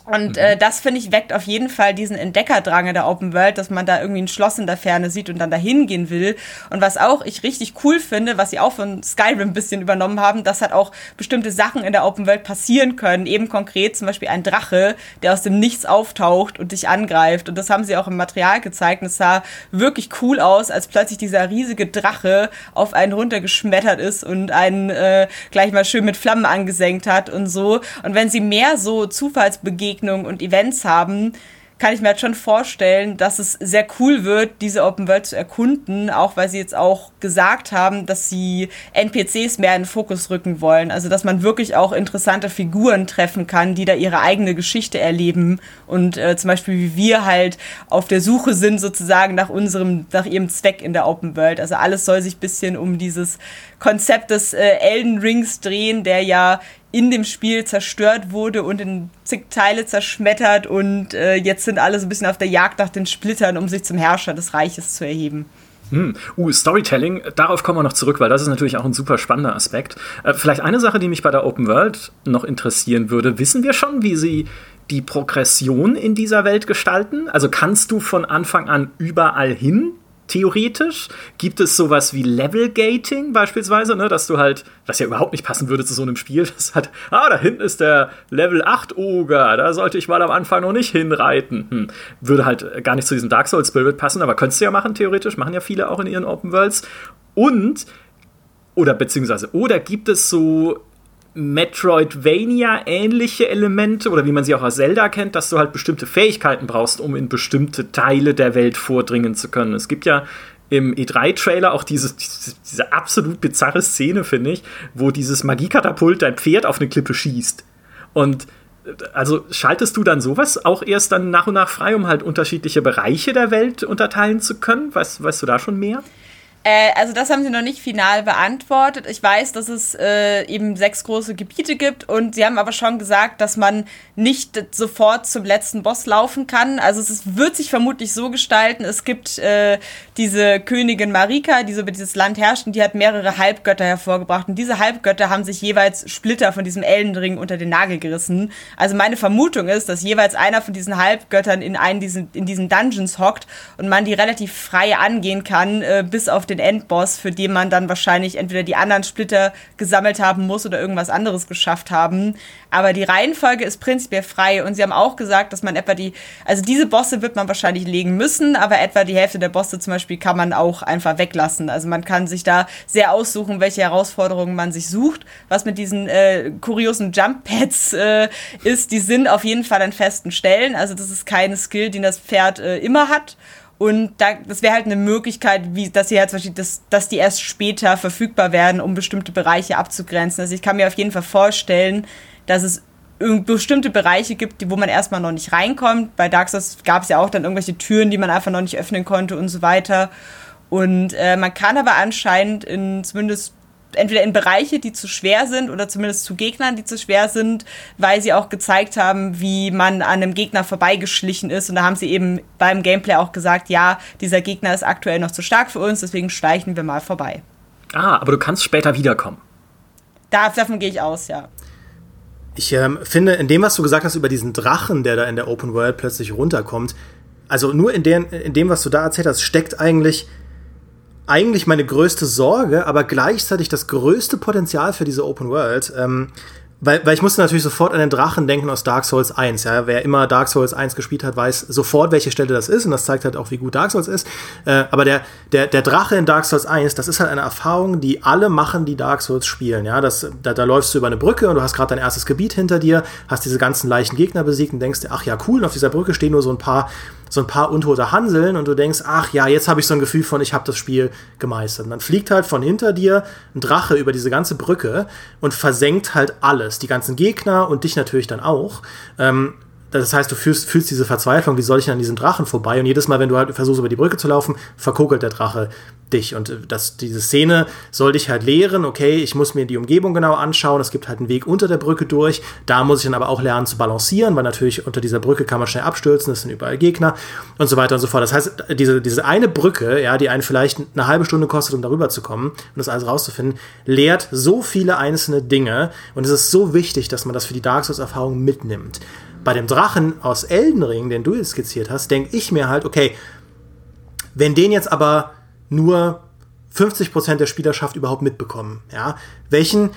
Und mhm. äh, das, finde ich, weckt auf jeden Fall diesen Entdeckerdrang in der Open World, dass man da irgendwie ein Schloss in der Ferne sieht und dann dahin gehen will. Und was auch ich richtig cool finde, was sie auch von Skyrim ein bisschen übernommen haben, dass halt auch bestimmte Sachen in der Open World passieren können. Eben konkret zum Beispiel ein Drache, der aus dem Nichts auftaucht und dich angreift. Und das haben sie auch im Material gezeigt. Und es sah wirklich cool aus, als plötzlich dieser riesige Drache auf einen runtergeschmettert ist und einen äh, gleich mal schön mit Flammen angesenkt hat und so. Und wenn sie mehr so Zufallsbegegnungen Begegnungen und Events haben, kann ich mir halt schon vorstellen, dass es sehr cool wird, diese Open World zu erkunden, auch weil sie jetzt auch gesagt haben, dass sie NPCs mehr in den Fokus rücken wollen. Also, dass man wirklich auch interessante Figuren treffen kann, die da ihre eigene Geschichte erleben und äh, zum Beispiel wie wir halt auf der Suche sind sozusagen nach unserem, nach ihrem Zweck in der Open World. Also alles soll sich bisschen um dieses Konzept des äh, Elden Rings drehen, der ja in dem Spiel zerstört wurde und in zig Teile zerschmettert und äh, jetzt sind alle so ein bisschen auf der Jagd nach den Splittern, um sich zum Herrscher des Reiches zu erheben. Hm. Uh, Storytelling, darauf kommen wir noch zurück, weil das ist natürlich auch ein super spannender Aspekt. Äh, vielleicht eine Sache, die mich bei der Open World noch interessieren würde. Wissen wir schon, wie sie die Progression in dieser Welt gestalten? Also kannst du von Anfang an überall hin theoretisch gibt es sowas wie Level Gating beispielsweise, ne, dass du halt, was ja überhaupt nicht passen würde zu so einem Spiel, das hat, ah, da hinten ist der Level 8 Oger, da sollte ich mal am Anfang noch nicht hinreiten. Hm. Würde halt gar nicht zu diesem Dark Souls Spirit passen, aber könntest du ja machen, theoretisch, machen ja viele auch in ihren Open Worlds. Und, oder beziehungsweise, oder gibt es so Metroidvania-ähnliche Elemente oder wie man sie auch aus Zelda kennt, dass du halt bestimmte Fähigkeiten brauchst, um in bestimmte Teile der Welt vordringen zu können. Es gibt ja im E3-Trailer auch diese, diese, absolut bizarre Szene, finde ich, wo dieses Magiekatapult dein Pferd auf eine Klippe schießt. Und also schaltest du dann sowas auch erst dann nach und nach frei, um halt unterschiedliche Bereiche der Welt unterteilen zu können? Weißt, weißt du da schon mehr? Äh, also das haben sie noch nicht final beantwortet. Ich weiß, dass es äh, eben sechs große Gebiete gibt und sie haben aber schon gesagt, dass man nicht sofort zum letzten Boss laufen kann. Also es ist, wird sich vermutlich so gestalten, es gibt äh, diese Königin Marika, die so über dieses Land herrscht und die hat mehrere Halbgötter hervorgebracht und diese Halbgötter haben sich jeweils Splitter von diesem Eldenring unter den Nagel gerissen. Also meine Vermutung ist, dass jeweils einer von diesen Halbgöttern in einen diesen, in diesen Dungeons hockt und man die relativ frei angehen kann, äh, bis auf den den Endboss, für den man dann wahrscheinlich entweder die anderen Splitter gesammelt haben muss oder irgendwas anderes geschafft haben. Aber die Reihenfolge ist prinzipiell frei und sie haben auch gesagt, dass man etwa die, also diese Bosse wird man wahrscheinlich legen müssen, aber etwa die Hälfte der Bosse zum Beispiel kann man auch einfach weglassen. Also man kann sich da sehr aussuchen, welche Herausforderungen man sich sucht. Was mit diesen äh, kuriosen Jump Pads äh, ist, die sind auf jeden Fall an festen Stellen. Also das ist keine Skill, die das Pferd äh, immer hat. Und da, das wäre halt eine Möglichkeit, wie, dass sie halt zum Beispiel, das, dass die erst später verfügbar werden, um bestimmte Bereiche abzugrenzen. Also ich kann mir auf jeden Fall vorstellen, dass es bestimmte Bereiche gibt, wo man erstmal noch nicht reinkommt. Bei Dark Souls gab es ja auch dann irgendwelche Türen, die man einfach noch nicht öffnen konnte und so weiter. Und äh, man kann aber anscheinend in zumindest entweder in Bereiche, die zu schwer sind oder zumindest zu Gegnern, die zu schwer sind, weil sie auch gezeigt haben, wie man an einem Gegner vorbeigeschlichen ist. Und da haben sie eben beim Gameplay auch gesagt, ja, dieser Gegner ist aktuell noch zu stark für uns, deswegen schleichen wir mal vorbei. Ah, aber du kannst später wiederkommen. Da, davon gehe ich aus, ja. Ich ähm, finde, in dem, was du gesagt hast über diesen Drachen, der da in der Open World plötzlich runterkommt, also nur in, den, in dem, was du da erzählt hast, steckt eigentlich eigentlich meine größte Sorge, aber gleichzeitig das größte Potenzial für diese Open World. Ähm, weil, weil ich musste natürlich sofort an den Drachen denken aus Dark Souls 1. Ja? Wer immer Dark Souls 1 gespielt hat, weiß sofort, welche Stelle das ist. Und das zeigt halt auch, wie gut Dark Souls ist. Äh, aber der, der, der Drache in Dark Souls 1, das ist halt eine Erfahrung, die alle machen, die Dark Souls spielen. Ja? Das, da, da läufst du über eine Brücke und du hast gerade dein erstes Gebiet hinter dir, hast diese ganzen leichten Gegner besiegt und denkst dir, ach ja, cool, und auf dieser Brücke stehen nur so ein paar so ein paar untote Hanseln und du denkst, ach ja, jetzt habe ich so ein Gefühl von, ich habe das Spiel gemeistert. Und dann fliegt halt von hinter dir ein Drache über diese ganze Brücke und versenkt halt alles, die ganzen Gegner und dich natürlich dann auch. Ähm, das heißt, du fühlst, fühlst diese Verzweiflung, wie soll ich denn an diesem Drachen vorbei? Und jedes Mal, wenn du halt versuchst, über die Brücke zu laufen, verkokelt der Drache dich. Und äh, das, diese Szene soll dich halt lehren, okay, ich muss mir die Umgebung genau anschauen, es gibt halt einen Weg unter der Brücke durch, da muss ich dann aber auch lernen zu balancieren, weil natürlich unter dieser Brücke kann man schnell abstürzen, es sind überall Gegner und so weiter und so fort. Das heißt, diese, diese eine Brücke, ja, die einen vielleicht eine halbe Stunde kostet, um darüber zu kommen und das alles rauszufinden, lehrt so viele einzelne Dinge und es ist so wichtig, dass man das für die Dark Souls-Erfahrung mitnimmt. Bei dem Drachen aus Elden Ring, den du jetzt skizziert hast, denke ich mir halt, okay, wenn den jetzt aber nur 50% der Spielerschaft überhaupt mitbekommen. Ja? Welchen,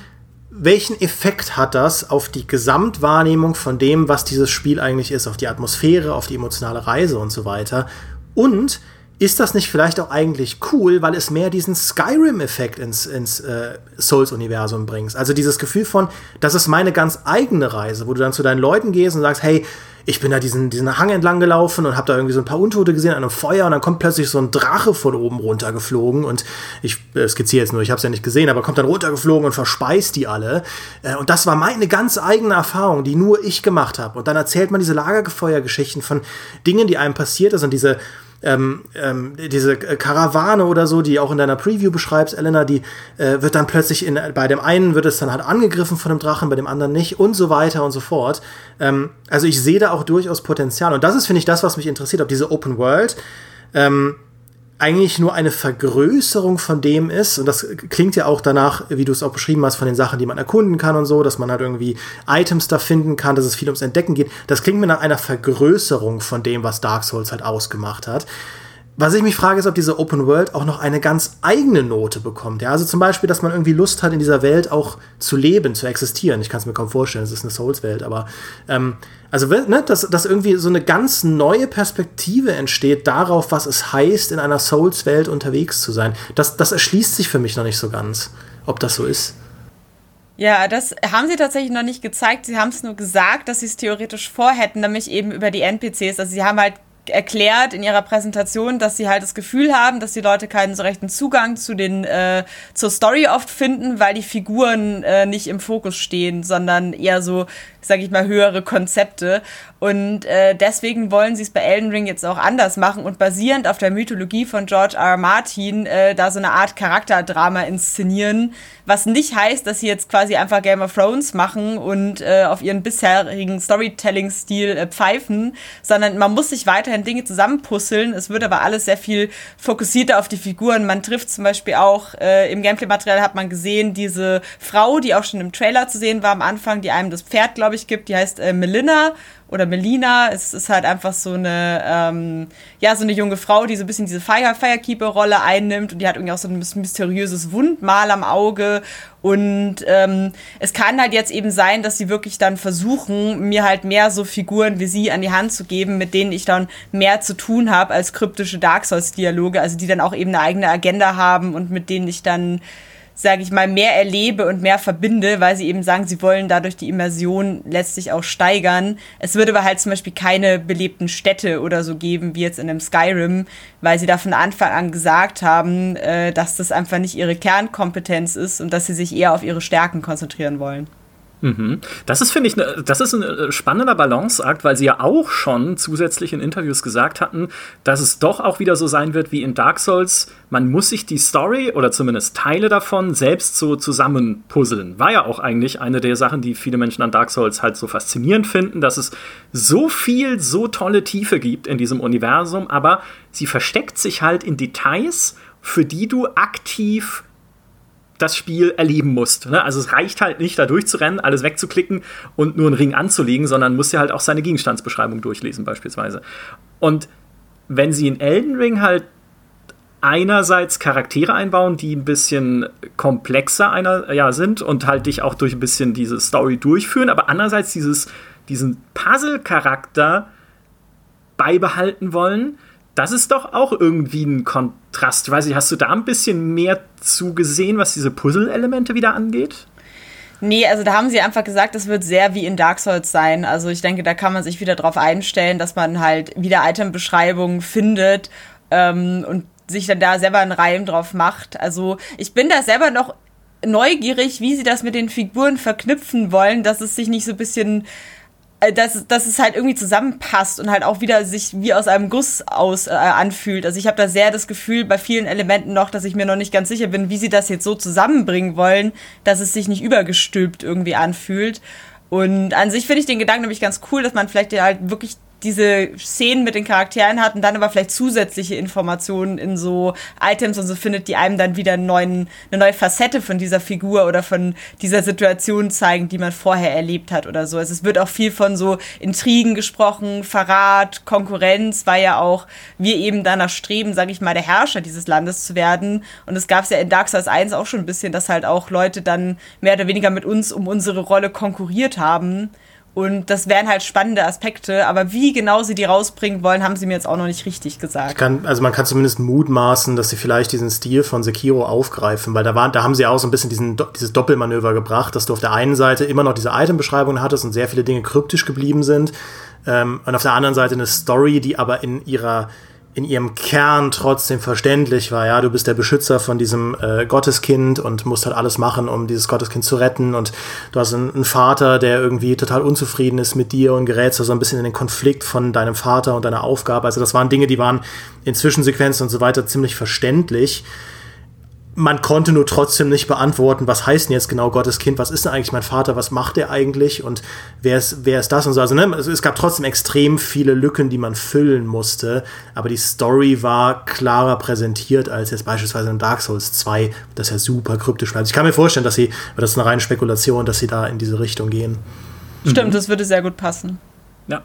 welchen Effekt hat das auf die Gesamtwahrnehmung von dem, was dieses Spiel eigentlich ist, auf die Atmosphäre, auf die emotionale Reise und so weiter? Und ist das nicht vielleicht auch eigentlich cool, weil es mehr diesen Skyrim-Effekt ins, ins äh, Souls-Universum bringt? Also dieses Gefühl von, das ist meine ganz eigene Reise, wo du dann zu deinen Leuten gehst und sagst, hey, ich bin da diesen, diesen Hang entlang gelaufen und habe da irgendwie so ein paar Untote gesehen an einem Feuer und dann kommt plötzlich so ein Drache von oben runtergeflogen und ich äh, skizziere jetzt nur, ich habe es ja nicht gesehen, aber kommt dann runtergeflogen und verspeist die alle. Äh, und das war meine ganz eigene Erfahrung, die nur ich gemacht habe. Und dann erzählt man diese Lagerfeuergeschichten von Dingen, die einem passiert ist und diese ähm, ähm, diese Karawane oder so, die auch in deiner Preview beschreibst, Elena, die äh, wird dann plötzlich in, bei dem einen wird es dann halt angegriffen von dem Drachen, bei dem anderen nicht und so weiter und so fort. Ähm, also ich sehe da auch durchaus Potenzial und das ist, finde ich, das, was mich interessiert, ob diese Open World ähm, eigentlich nur eine Vergrößerung von dem ist, und das klingt ja auch danach, wie du es auch beschrieben hast, von den Sachen, die man erkunden kann und so, dass man halt irgendwie Items da finden kann, dass es viel ums Entdecken geht. Das klingt mir nach einer Vergrößerung von dem, was Dark Souls halt ausgemacht hat. Was ich mich frage, ist, ob diese Open World auch noch eine ganz eigene Note bekommt. Ja, also zum Beispiel, dass man irgendwie Lust hat, in dieser Welt auch zu leben, zu existieren. Ich kann es mir kaum vorstellen, es ist eine Souls-Welt, aber ähm, also, ne, dass, dass irgendwie so eine ganz neue Perspektive entsteht darauf, was es heißt, in einer Souls-Welt unterwegs zu sein. Das, das erschließt sich für mich noch nicht so ganz, ob das so ist. Ja, das haben sie tatsächlich noch nicht gezeigt. Sie haben es nur gesagt, dass sie es theoretisch vorhätten, nämlich eben über die NPCs. Also sie haben halt erklärt in ihrer Präsentation, dass sie halt das Gefühl haben, dass die Leute keinen so rechten Zugang zu den äh, zur Story oft finden, weil die Figuren äh, nicht im Fokus stehen, sondern eher so, sag ich mal, höhere Konzepte. Und äh, deswegen wollen sie es bei Elden Ring jetzt auch anders machen und basierend auf der Mythologie von George R. R. Martin äh, da so eine Art Charakterdrama inszenieren, was nicht heißt, dass sie jetzt quasi einfach Game of Thrones machen und äh, auf ihren bisherigen Storytelling-Stil äh, pfeifen, sondern man muss sich weiterhin Dinge zusammenpuzzeln. Es wird aber alles sehr viel fokussierter auf die Figuren. Man trifft zum Beispiel auch, äh, im Gameplay-Material hat man gesehen, diese Frau, die auch schon im Trailer zu sehen war am Anfang, die einem das Pferd, glaube ich, gibt, die heißt äh, Melinda oder Melina. Es ist halt einfach so eine, ähm, ja, so eine junge Frau, die so ein bisschen diese Fire, Firekeeper-Rolle einnimmt und die hat irgendwie auch so ein mysteriöses Wundmal am Auge. Und ähm, es kann halt jetzt eben sein, dass sie wirklich dann versuchen, mir halt mehr so Figuren wie sie an die Hand zu geben, mit denen ich dann mehr zu tun habe als kryptische Dark Souls-Dialoge, also die dann auch eben eine eigene Agenda haben und mit denen ich dann sage ich mal, mehr erlebe und mehr verbinde, weil sie eben sagen, sie wollen dadurch die Immersion letztlich auch steigern. Es würde aber halt zum Beispiel keine belebten Städte oder so geben, wie jetzt in einem Skyrim, weil sie da von Anfang an gesagt haben, äh, dass das einfach nicht ihre Kernkompetenz ist und dass sie sich eher auf ihre Stärken konzentrieren wollen. Mhm. Das ist, finde ich, ne, das ist ein äh, spannender Balanceakt, weil sie ja auch schon zusätzlich in Interviews gesagt hatten, dass es doch auch wieder so sein wird wie in Dark Souls. Man muss sich die Story oder zumindest Teile davon selbst so zusammenpuzzeln. War ja auch eigentlich eine der Sachen, die viele Menschen an Dark Souls halt so faszinierend finden, dass es so viel, so tolle Tiefe gibt in diesem Universum, aber sie versteckt sich halt in Details, für die du aktiv das Spiel erleben musst. Ne? Also es reicht halt nicht, da durchzurennen, alles wegzuklicken und nur einen Ring anzulegen, sondern musst ja halt auch seine Gegenstandsbeschreibung durchlesen beispielsweise. Und wenn sie in Elden Ring halt einerseits Charaktere einbauen, die ein bisschen komplexer einer, ja, sind und halt dich auch durch ein bisschen diese Story durchführen, aber andererseits dieses, diesen Puzzle-Charakter beibehalten wollen, das ist doch auch irgendwie ein Kontrast. Ich weiß nicht, hast du da ein bisschen mehr zugesehen, was diese Puzzle-Elemente wieder angeht? Nee, also da haben sie einfach gesagt, es wird sehr wie in Dark Souls sein. Also ich denke, da kann man sich wieder darauf einstellen, dass man halt wieder Itembeschreibungen findet ähm, und sich dann da selber einen Reim drauf macht. Also ich bin da selber noch neugierig, wie sie das mit den Figuren verknüpfen wollen, dass es sich nicht so ein bisschen dass, dass es halt irgendwie zusammenpasst und halt auch wieder sich wie aus einem Guss aus äh, anfühlt. Also ich habe da sehr das Gefühl bei vielen Elementen noch, dass ich mir noch nicht ganz sicher bin, wie sie das jetzt so zusammenbringen wollen, dass es sich nicht übergestülpt irgendwie anfühlt. Und an sich finde ich den Gedanken nämlich ganz cool, dass man vielleicht halt wirklich diese Szenen mit den Charakteren hat und dann aber vielleicht zusätzliche Informationen in so Items und so findet, die einem dann wieder einen neuen, eine neue Facette von dieser Figur oder von dieser Situation zeigen, die man vorher erlebt hat oder so. Also es wird auch viel von so Intrigen gesprochen, Verrat, Konkurrenz, weil ja auch wir eben danach streben, sage ich mal, der Herrscher dieses Landes zu werden. Und es gab es ja in Dark Souls 1 auch schon ein bisschen, dass halt auch Leute dann mehr oder weniger mit uns um unsere Rolle konkurriert haben. Und das wären halt spannende Aspekte, aber wie genau sie die rausbringen wollen, haben sie mir jetzt auch noch nicht richtig gesagt. Kann, also man kann zumindest mutmaßen, dass sie vielleicht diesen Stil von Sekiro aufgreifen, weil da, war, da haben sie auch so ein bisschen diesen, dieses Doppelmanöver gebracht, dass du auf der einen Seite immer noch diese Itembeschreibungen hattest und sehr viele Dinge kryptisch geblieben sind. Ähm, und auf der anderen Seite eine Story, die aber in ihrer in ihrem Kern trotzdem verständlich war. Ja, du bist der Beschützer von diesem äh, Gotteskind und musst halt alles machen, um dieses Gotteskind zu retten. Und du hast einen, einen, Vater, der irgendwie total unzufrieden ist mit dir und gerätst so ein bisschen in den Konflikt von deinem Vater und deiner Aufgabe. Also das waren Dinge, die waren in Zwischensequenzen und so weiter ziemlich verständlich man konnte nur trotzdem nicht beantworten, was heißt denn jetzt genau Gottes Kind, was ist denn eigentlich mein Vater, was macht er eigentlich und wer ist, wer ist das und so. Also ne, es gab trotzdem extrem viele Lücken, die man füllen musste, aber die Story war klarer präsentiert als jetzt beispielsweise in Dark Souls 2, das ja super kryptisch bleibt. Ich kann mir vorstellen, dass sie, das ist eine reine Spekulation, dass sie da in diese Richtung gehen. Stimmt, mhm. das würde sehr gut passen. Ja.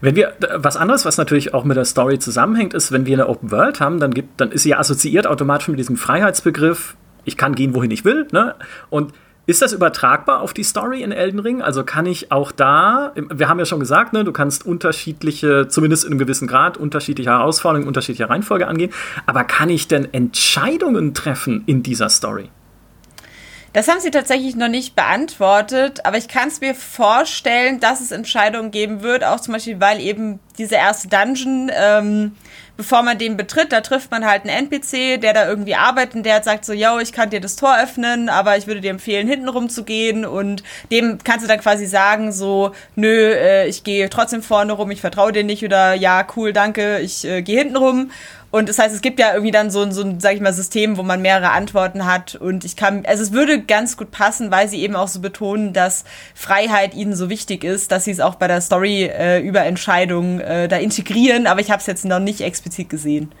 Wenn wir was anderes, was natürlich auch mit der Story zusammenhängt, ist, wenn wir eine Open World haben, dann gibt, dann ist sie ja assoziiert automatisch mit diesem Freiheitsbegriff. Ich kann gehen, wohin ich will. Ne? Und ist das übertragbar auf die Story in Elden Ring? Also kann ich auch da, wir haben ja schon gesagt, ne, du kannst unterschiedliche, zumindest in einem gewissen Grad, unterschiedliche Herausforderungen, unterschiedliche Reihenfolge angehen, aber kann ich denn Entscheidungen treffen in dieser Story? Das haben sie tatsächlich noch nicht beantwortet, aber ich kann es mir vorstellen, dass es Entscheidungen geben wird, auch zum Beispiel, weil eben dieser erste Dungeon, ähm, bevor man den betritt, da trifft man halt einen NPC, der da irgendwie arbeitet und der hat sagt so, yo, ich kann dir das Tor öffnen, aber ich würde dir empfehlen, hinten rum zu gehen und dem kannst du dann quasi sagen so, nö, äh, ich gehe trotzdem vorne rum, ich vertraue dir nicht oder ja, cool, danke, ich äh, gehe hinten rum und das heißt, es gibt ja irgendwie dann so, so ein, sag ich mal, System, wo man mehrere Antworten hat. Und ich kann, also es würde ganz gut passen, weil sie eben auch so betonen, dass Freiheit ihnen so wichtig ist, dass sie es auch bei der Story äh, über Entscheidungen äh, da integrieren. Aber ich habe es jetzt noch nicht explizit gesehen.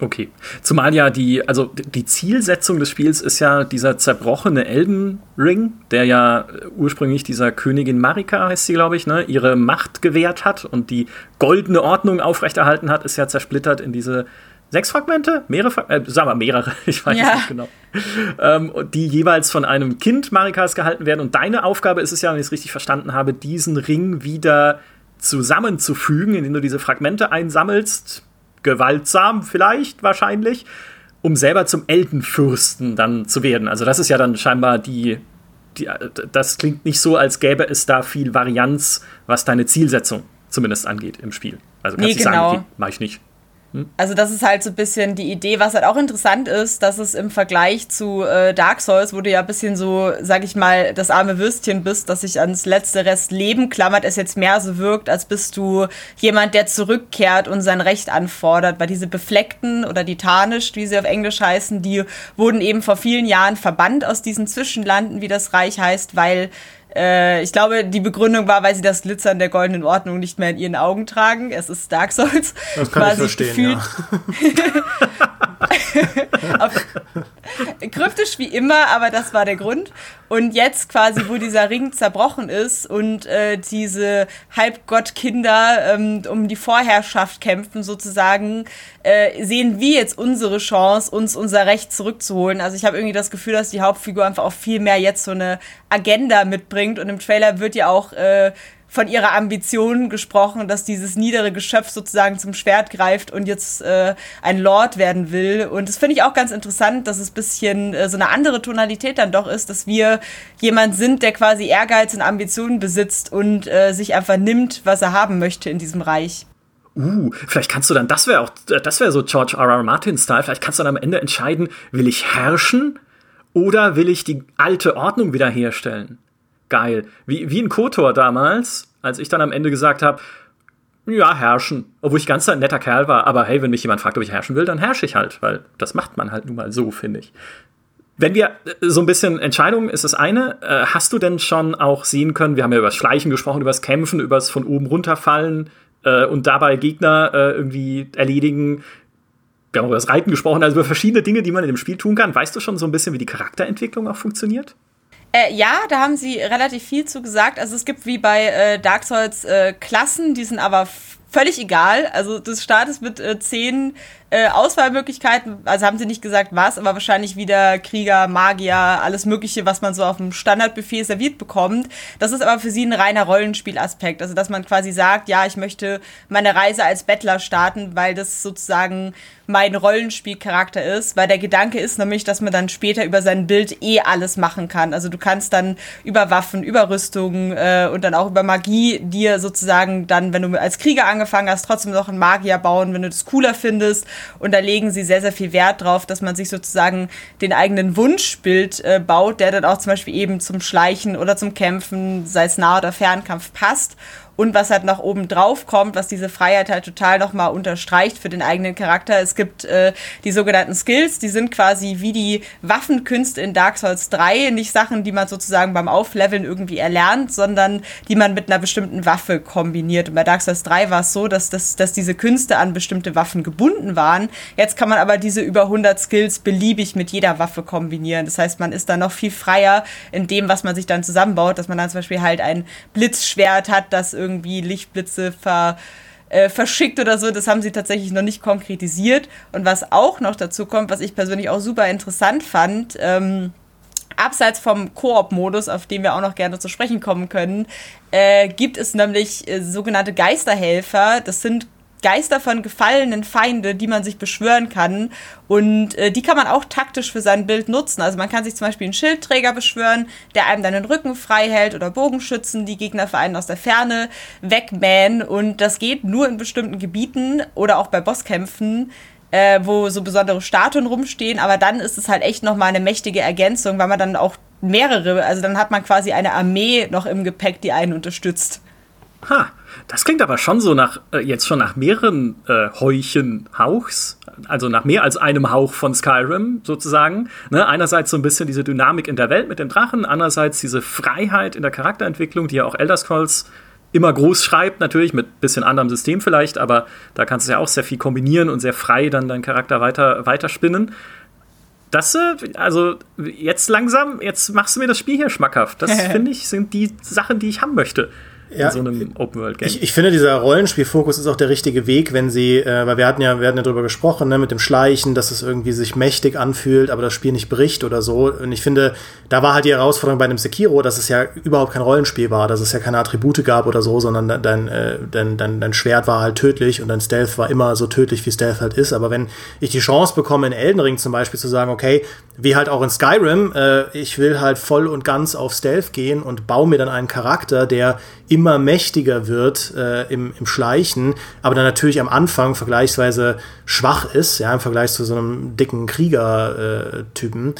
Okay. Zumal ja die, also die Zielsetzung des Spiels ist ja dieser zerbrochene Elden Ring, der ja ursprünglich dieser Königin Marika, heißt sie, glaube ich, ne, ihre Macht gewährt hat und die goldene Ordnung aufrechterhalten hat, ist ja zersplittert in diese sechs Fragmente? Mehrere Fragmente? Äh, sagen wir mehrere, ich weiß ja. nicht genau. Ähm, die jeweils von einem Kind Marikas gehalten werden. Und deine Aufgabe ist es ja, wenn ich es richtig verstanden habe, diesen Ring wieder zusammenzufügen, indem du diese Fragmente einsammelst gewaltsam vielleicht, wahrscheinlich, um selber zum Eldenfürsten dann zu werden. Also das ist ja dann scheinbar die, die das klingt nicht so, als gäbe es da viel Varianz, was deine Zielsetzung zumindest angeht im Spiel. Also kannst du nee, genau. sagen, okay, mach ich nicht. Also das ist halt so ein bisschen die Idee, was halt auch interessant ist, dass es im Vergleich zu äh, Dark Souls, wo du ja ein bisschen so, sag ich mal, das arme Würstchen bist, dass sich ans letzte Rest Leben klammert, es jetzt mehr so wirkt, als bist du jemand, der zurückkehrt und sein Recht anfordert. Weil diese Befleckten oder die Tarnished, wie sie auf Englisch heißen, die wurden eben vor vielen Jahren verbannt aus diesen Zwischenlanden, wie das Reich heißt, weil äh, ich glaube, die Begründung war, weil sie das Glitzern der goldenen Ordnung nicht mehr in ihren Augen tragen. Es ist Dark Souls. Das kann ich verstehen, gefühlt, ja. Kryptisch wie immer, aber das war der Grund. Und jetzt quasi, wo dieser Ring zerbrochen ist und äh, diese Halbgottkinder ähm, um die Vorherrschaft kämpfen, sozusagen, äh, sehen wir jetzt unsere Chance, uns unser Recht zurückzuholen. Also ich habe irgendwie das Gefühl, dass die Hauptfigur einfach auch viel mehr jetzt so eine Agenda mitbringt. Und im Trailer wird ja auch äh, von ihrer Ambition gesprochen, dass dieses niedere Geschöpf sozusagen zum Schwert greift und jetzt äh, ein Lord werden will. Und das finde ich auch ganz interessant, dass es bisschen äh, so eine andere Tonalität dann doch ist, dass wir jemand sind, der quasi Ehrgeiz und Ambitionen besitzt und äh, sich einfach nimmt, was er haben möchte in diesem Reich. Uh, vielleicht kannst du dann, das wäre auch, das wäre so George R. R. Martin-Style, vielleicht kannst du dann am Ende entscheiden, will ich herrschen oder will ich die alte Ordnung wiederherstellen? Geil. Wie, wie in Kotor damals, als ich dann am Ende gesagt habe, ja, herrschen. Obwohl ich ganz ein netter Kerl war. Aber hey, wenn mich jemand fragt, ob ich herrschen will, dann herrsche ich halt. Weil das macht man halt nun mal so, finde ich. Wenn wir äh, so ein bisschen Entscheidungen ist das eine. Äh, hast du denn schon auch sehen können, wir haben ja über das Schleichen gesprochen, über das Kämpfen, über das von oben runterfallen äh, und dabei Gegner äh, irgendwie erledigen. Wir haben über das Reiten gesprochen, also über verschiedene Dinge, die man in dem Spiel tun kann. Weißt du schon so ein bisschen, wie die Charakterentwicklung auch funktioniert? Äh, ja, da haben sie relativ viel zu gesagt. Also es gibt wie bei äh, Dark Souls äh, Klassen, die sind aber völlig egal. Also du startest mit äh, zehn äh, Auswahlmöglichkeiten. Also haben sie nicht gesagt, was, aber wahrscheinlich wieder Krieger, Magier, alles Mögliche, was man so auf dem Standardbuffet serviert bekommt. Das ist aber für sie ein reiner Rollenspielaspekt. Also dass man quasi sagt, ja, ich möchte meine Reise als Bettler starten, weil das sozusagen mein Rollenspielcharakter ist, weil der Gedanke ist nämlich, dass man dann später über sein Bild eh alles machen kann. Also du kannst dann über Waffen, über Rüstungen äh, und dann auch über Magie dir sozusagen dann, wenn du als Krieger angefangen hast, trotzdem noch einen Magier bauen, wenn du das cooler findest. Und da legen sie sehr, sehr viel Wert drauf, dass man sich sozusagen den eigenen Wunschbild äh, baut, der dann auch zum Beispiel eben zum Schleichen oder zum Kämpfen, sei es Nah- oder Fernkampf, passt. Und was halt noch oben drauf kommt, was diese Freiheit halt total nochmal unterstreicht für den eigenen Charakter. Es gibt äh, die sogenannten Skills, die sind quasi wie die Waffenkünste in Dark Souls 3. Nicht Sachen, die man sozusagen beim Aufleveln irgendwie erlernt, sondern die man mit einer bestimmten Waffe kombiniert. Und bei Dark Souls 3 war es so, dass, dass, dass diese Künste an bestimmte Waffen gebunden waren. Jetzt kann man aber diese über 100 Skills beliebig mit jeder Waffe kombinieren. Das heißt, man ist dann noch viel freier in dem, was man sich dann zusammenbaut, dass man dann zum Beispiel halt ein Blitzschwert hat, das irgendwie irgendwie Lichtblitze ver, äh, verschickt oder so. Das haben sie tatsächlich noch nicht konkretisiert. Und was auch noch dazu kommt, was ich persönlich auch super interessant fand, ähm, abseits vom Koop-Modus, auf den wir auch noch gerne zu sprechen kommen können, äh, gibt es nämlich äh, sogenannte Geisterhelfer. Das sind Geister von gefallenen Feinde, die man sich beschwören kann. Und äh, die kann man auch taktisch für sein Bild nutzen. Also man kann sich zum Beispiel einen Schildträger beschwören, der einem dann den Rücken frei hält oder Bogenschützen, die Gegner für einen aus der Ferne wegmähen. Und das geht nur in bestimmten Gebieten oder auch bei Bosskämpfen. Äh, wo so besondere Statuen rumstehen, aber dann ist es halt echt nochmal eine mächtige Ergänzung, weil man dann auch mehrere, also dann hat man quasi eine Armee noch im Gepäck, die einen unterstützt. Ha, das klingt aber schon so nach, äh, jetzt schon nach mehreren äh, Heuchen Hauchs, also nach mehr als einem Hauch von Skyrim sozusagen. Ne? Einerseits so ein bisschen diese Dynamik in der Welt mit dem Drachen, andererseits diese Freiheit in der Charakterentwicklung, die ja auch Elder Scrolls immer groß schreibt, natürlich, mit bisschen anderem System vielleicht, aber da kannst du ja auch sehr viel kombinieren und sehr frei dann deinen Charakter weiter, weiterspinnen. Das, äh, also jetzt langsam, jetzt machst du mir das Spiel hier schmackhaft. Das finde ich, sind die Sachen, die ich haben möchte ja, in so einem Open-World-Game. Ich, ich, finde, dieser Rollenspielfokus ist auch der richtige Weg, wenn sie, äh, weil wir hatten ja, wir hatten ja drüber gesprochen, ne, mit dem Schleichen, dass es irgendwie sich mächtig anfühlt, aber das Spiel nicht bricht oder so. Und ich finde, da war halt die Herausforderung bei einem Sekiro, dass es ja überhaupt kein Rollenspiel war, dass es ja keine Attribute gab oder so, sondern dein, äh, dein, dein, dein Schwert war halt tödlich und dein Stealth war immer so tödlich, wie Stealth halt ist. Aber wenn ich die Chance bekomme, in Elden Ring zum Beispiel zu sagen, okay, wie halt auch in Skyrim, äh, ich will halt voll und ganz auf Stealth gehen und baue mir dann einen Charakter, der immer mächtiger wird äh, im, im Schleichen, aber dann natürlich am Anfang vergleichsweise schwach ist, ja, im Vergleich zu so einem dicken Krieger-Typen.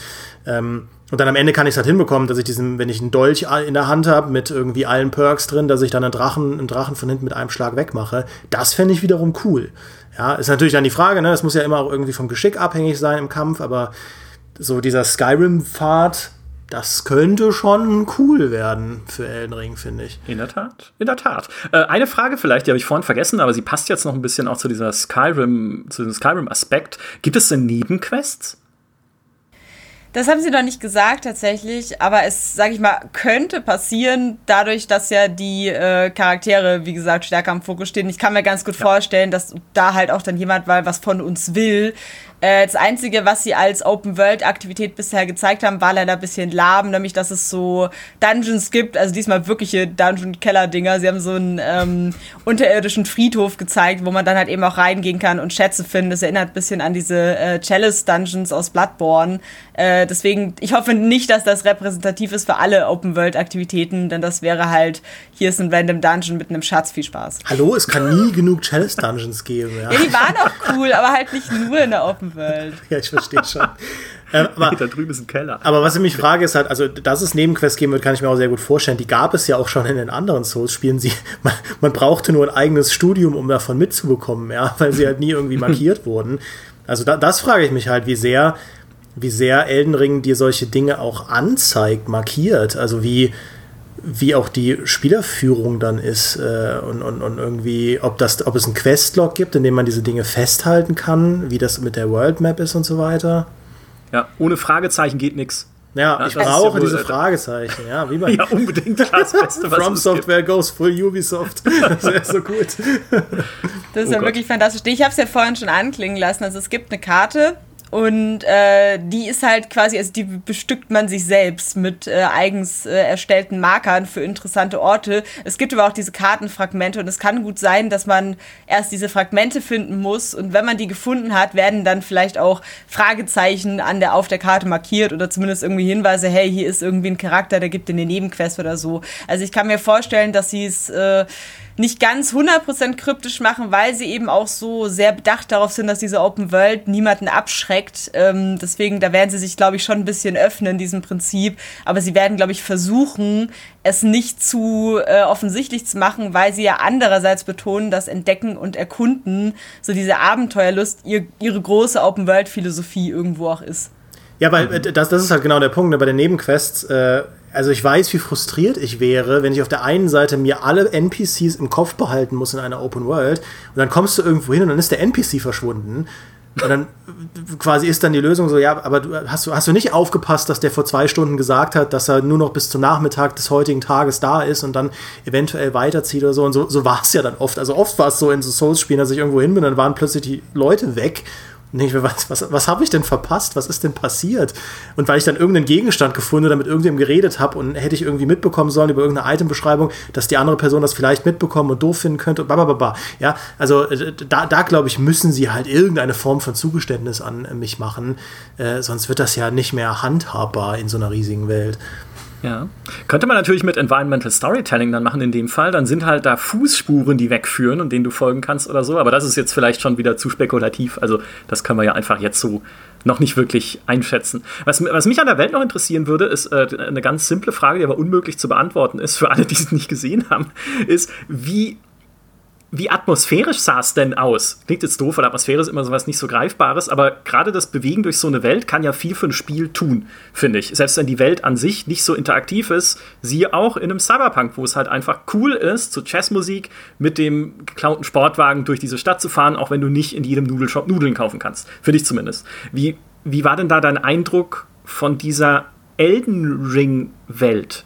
Äh, ähm, und dann am Ende kann ich es halt hinbekommen, dass ich diesen, wenn ich einen Dolch in der Hand habe mit irgendwie allen Perks drin, dass ich dann einen Drachen, einen Drachen von hinten mit einem Schlag wegmache. Das fände ich wiederum cool. Ja, ist natürlich dann die Frage, ne? Es muss ja immer auch irgendwie vom Geschick abhängig sein im Kampf, aber so dieser Skyrim-Pfad, das könnte schon cool werden für Elden Ring, finde ich. In der Tat, in der Tat. Äh, eine Frage vielleicht, die habe ich vorhin vergessen, aber sie passt jetzt noch ein bisschen auch zu dieser Skyrim, zu diesem Skyrim-Aspekt. Gibt es denn Nebenquests? Das haben sie noch nicht gesagt tatsächlich, aber es, sage ich mal, könnte passieren, dadurch, dass ja die äh, Charaktere, wie gesagt, stärker im Fokus stehen. Ich kann mir ganz gut ja. vorstellen, dass da halt auch dann jemand mal was von uns will, das Einzige, was sie als Open-World-Aktivität bisher gezeigt haben, war leider ein bisschen lahm, nämlich dass es so Dungeons gibt, also diesmal wirkliche Dungeon-Keller-Dinger. Sie haben so einen ähm, unterirdischen Friedhof gezeigt, wo man dann halt eben auch reingehen kann und Schätze finden. Das erinnert ein bisschen an diese äh, Chalice-Dungeons aus Bloodborne. Äh, deswegen, ich hoffe nicht, dass das repräsentativ ist für alle Open-World-Aktivitäten, denn das wäre halt, hier ist ein random Dungeon mit einem Schatz, viel Spaß. Hallo, es kann nie genug Chalice-Dungeons geben. Ja. ja, die waren auch cool, aber halt nicht nur in der Open Welt. ja, ich verstehe schon. Ähm, aber, da drüben ist ein Keller. Aber was ich mich frage, ist halt, also, dass es Nebenquests geben wird, kann ich mir auch sehr gut vorstellen. Die gab es ja auch schon in den anderen Souls-Spielen. Man, man brauchte nur ein eigenes Studium, um davon mitzubekommen, ja, weil sie halt nie irgendwie markiert wurden. Also, da, das frage ich mich halt, wie sehr, wie sehr Elden Ring dir solche Dinge auch anzeigt, markiert. Also, wie, wie auch die Spielerführung dann ist äh, und, und, und irgendwie, ob, das, ob es einen Questlog gibt, in dem man diese Dinge festhalten kann, wie das mit der World Map ist und so weiter. Ja, ohne Fragezeichen geht nichts. Ja, ich brauche ja diese Fragezeichen, ja, wie man. ja, unbedingt das Beste, was From Software goes full Ubisoft. Das wäre so gut. Das ist oh ja Gott. wirklich fantastisch. Ich habe es ja vorhin schon anklingen lassen. Also es gibt eine Karte, und äh, die ist halt quasi, also die bestückt man sich selbst mit äh, eigens äh, erstellten Markern für interessante Orte. Es gibt aber auch diese Kartenfragmente und es kann gut sein, dass man erst diese Fragmente finden muss und wenn man die gefunden hat, werden dann vielleicht auch Fragezeichen an der, auf der Karte markiert oder zumindest irgendwie Hinweise, hey, hier ist irgendwie ein Charakter, der gibt in den Nebenquest oder so. Also ich kann mir vorstellen, dass sie es äh, nicht ganz 100% kryptisch machen, weil sie eben auch so sehr bedacht darauf sind, dass diese Open World niemanden abschreckt. Ähm, deswegen, da werden sie sich, glaube ich, schon ein bisschen öffnen, diesem Prinzip. Aber sie werden, glaube ich, versuchen, es nicht zu äh, offensichtlich zu machen, weil sie ja andererseits betonen, dass Entdecken und Erkunden, so diese Abenteuerlust, ihr, ihre große Open World Philosophie irgendwo auch ist. Ja, weil äh, das, das ist halt genau der Punkt. Ne? Bei den Nebenquests äh, also ich weiß, wie frustriert ich wäre, wenn ich auf der einen Seite mir alle NPCs im Kopf behalten muss in einer Open World und dann kommst du irgendwo hin und dann ist der NPC verschwunden. Und dann quasi ist dann die Lösung so, ja, aber du hast, du hast du nicht aufgepasst, dass der vor zwei Stunden gesagt hat, dass er nur noch bis zum Nachmittag des heutigen Tages da ist und dann eventuell weiterzieht oder so. Und so, so war es ja dann oft. Also oft war es so in so Souls-Spielen, dass ich irgendwo hin bin, dann waren plötzlich die Leute weg Nee, was, was, was habe ich denn verpasst? Was ist denn passiert? Und weil ich dann irgendeinen Gegenstand gefunden oder mit irgendwem geredet habe und hätte ich irgendwie mitbekommen sollen über irgendeine Itembeschreibung, dass die andere Person das vielleicht mitbekommen und doof finden könnte, babababa. Ja, also äh, da, da glaube ich, müssen sie halt irgendeine Form von Zugeständnis an mich machen, äh, sonst wird das ja nicht mehr handhabbar in so einer riesigen Welt. Ja. Könnte man natürlich mit Environmental Storytelling dann machen in dem Fall. Dann sind halt da Fußspuren, die wegführen und denen du folgen kannst oder so. Aber das ist jetzt vielleicht schon wieder zu spekulativ. Also, das können wir ja einfach jetzt so noch nicht wirklich einschätzen. Was, was mich an der Welt noch interessieren würde, ist äh, eine ganz simple Frage, die aber unmöglich zu beantworten ist, für alle, die es nicht gesehen haben, ist, wie wie atmosphärisch sah es denn aus? Klingt jetzt doof, weil Atmosphäre ist immer sowas nicht so Greifbares, aber gerade das Bewegen durch so eine Welt kann ja viel für ein Spiel tun, finde ich. Selbst wenn die Welt an sich nicht so interaktiv ist, siehe auch in einem Cyberpunk, wo es halt einfach cool ist, zu Jazzmusik mit dem geklauten Sportwagen durch diese Stadt zu fahren, auch wenn du nicht in jedem Nudelshop Nudeln kaufen kannst. Für dich zumindest. Wie, wie war denn da dein Eindruck von dieser Elden Ring-Welt?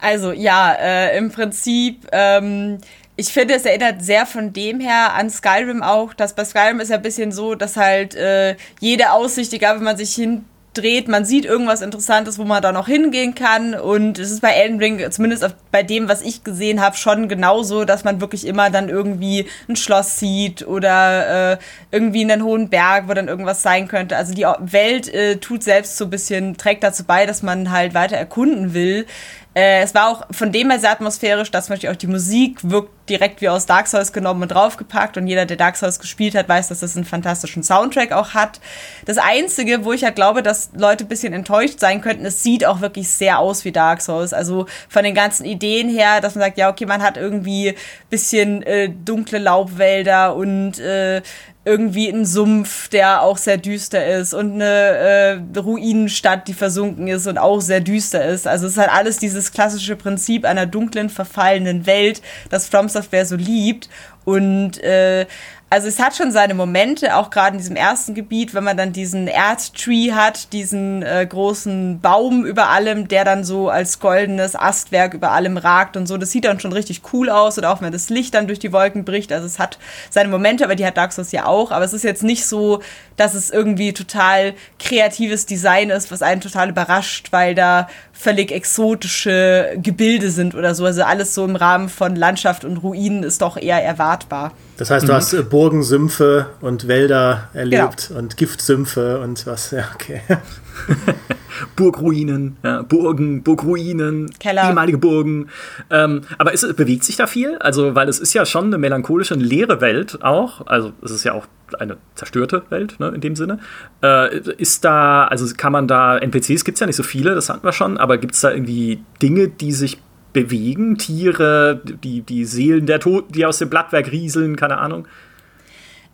Also ja, äh, im Prinzip ähm, ich finde, es erinnert sehr von dem her an Skyrim auch, dass bei Skyrim ist ja ein bisschen so, dass halt äh, jede Aussicht, egal wenn man sich hindreht, man sieht irgendwas Interessantes, wo man da noch hingehen kann. Und es ist bei Elden Ring, zumindest bei dem, was ich gesehen habe, schon genauso, dass man wirklich immer dann irgendwie ein Schloss sieht oder äh, irgendwie einen hohen Berg, wo dann irgendwas sein könnte. Also die Welt äh, tut selbst so ein bisschen, trägt dazu bei, dass man halt weiter erkunden will. Äh, es war auch von dem her sehr atmosphärisch, dass zum Beispiel auch die Musik wirkt direkt wie aus Dark Souls genommen und draufgepackt und jeder, der Dark Souls gespielt hat, weiß, dass das einen fantastischen Soundtrack auch hat. Das Einzige, wo ich ja glaube, dass Leute ein bisschen enttäuscht sein könnten, es sieht auch wirklich sehr aus wie Dark Souls. Also von den ganzen Ideen her, dass man sagt, ja, okay, man hat irgendwie bisschen äh, dunkle Laubwälder und äh, irgendwie ein Sumpf, der auch sehr düster ist und eine äh, Ruinenstadt, die versunken ist und auch sehr düster ist. Also es ist halt alles dieses klassische Prinzip einer dunklen, verfallenen Welt, das From Software so liebt. Und äh, also es hat schon seine Momente, auch gerade in diesem ersten Gebiet, wenn man dann diesen Erdtree hat, diesen äh, großen Baum über allem, der dann so als goldenes Astwerk über allem ragt und so. Das sieht dann schon richtig cool aus oder auch wenn das Licht dann durch die Wolken bricht. Also es hat seine Momente, aber die hat Dark Souls ja auch. Aber es ist jetzt nicht so, dass es irgendwie total kreatives Design ist, was einen total überrascht, weil da völlig exotische Gebilde sind oder so. Also alles so im Rahmen von Landschaft und Ruinen ist doch eher erwartbar. Das heißt, du mhm. hast äh, Burgen, Sümpfe und Wälder erlebt genau. und Giftsümpfe und was, ja, okay. Burgruinen, ja, Burgen, Burgruinen, Keller. ehemalige Burgen. Ähm, aber ist, bewegt sich da viel? Also, weil es ist ja schon eine melancholische, eine leere Welt auch. Also, es ist ja auch eine zerstörte Welt, ne, in dem Sinne. Äh, ist da, also kann man da, NPCs gibt es ja nicht so viele, das hatten wir schon, aber gibt es da irgendwie Dinge, die sich bewegen, Tiere, die, die Seelen der Toten, die aus dem Blattwerk rieseln, keine Ahnung.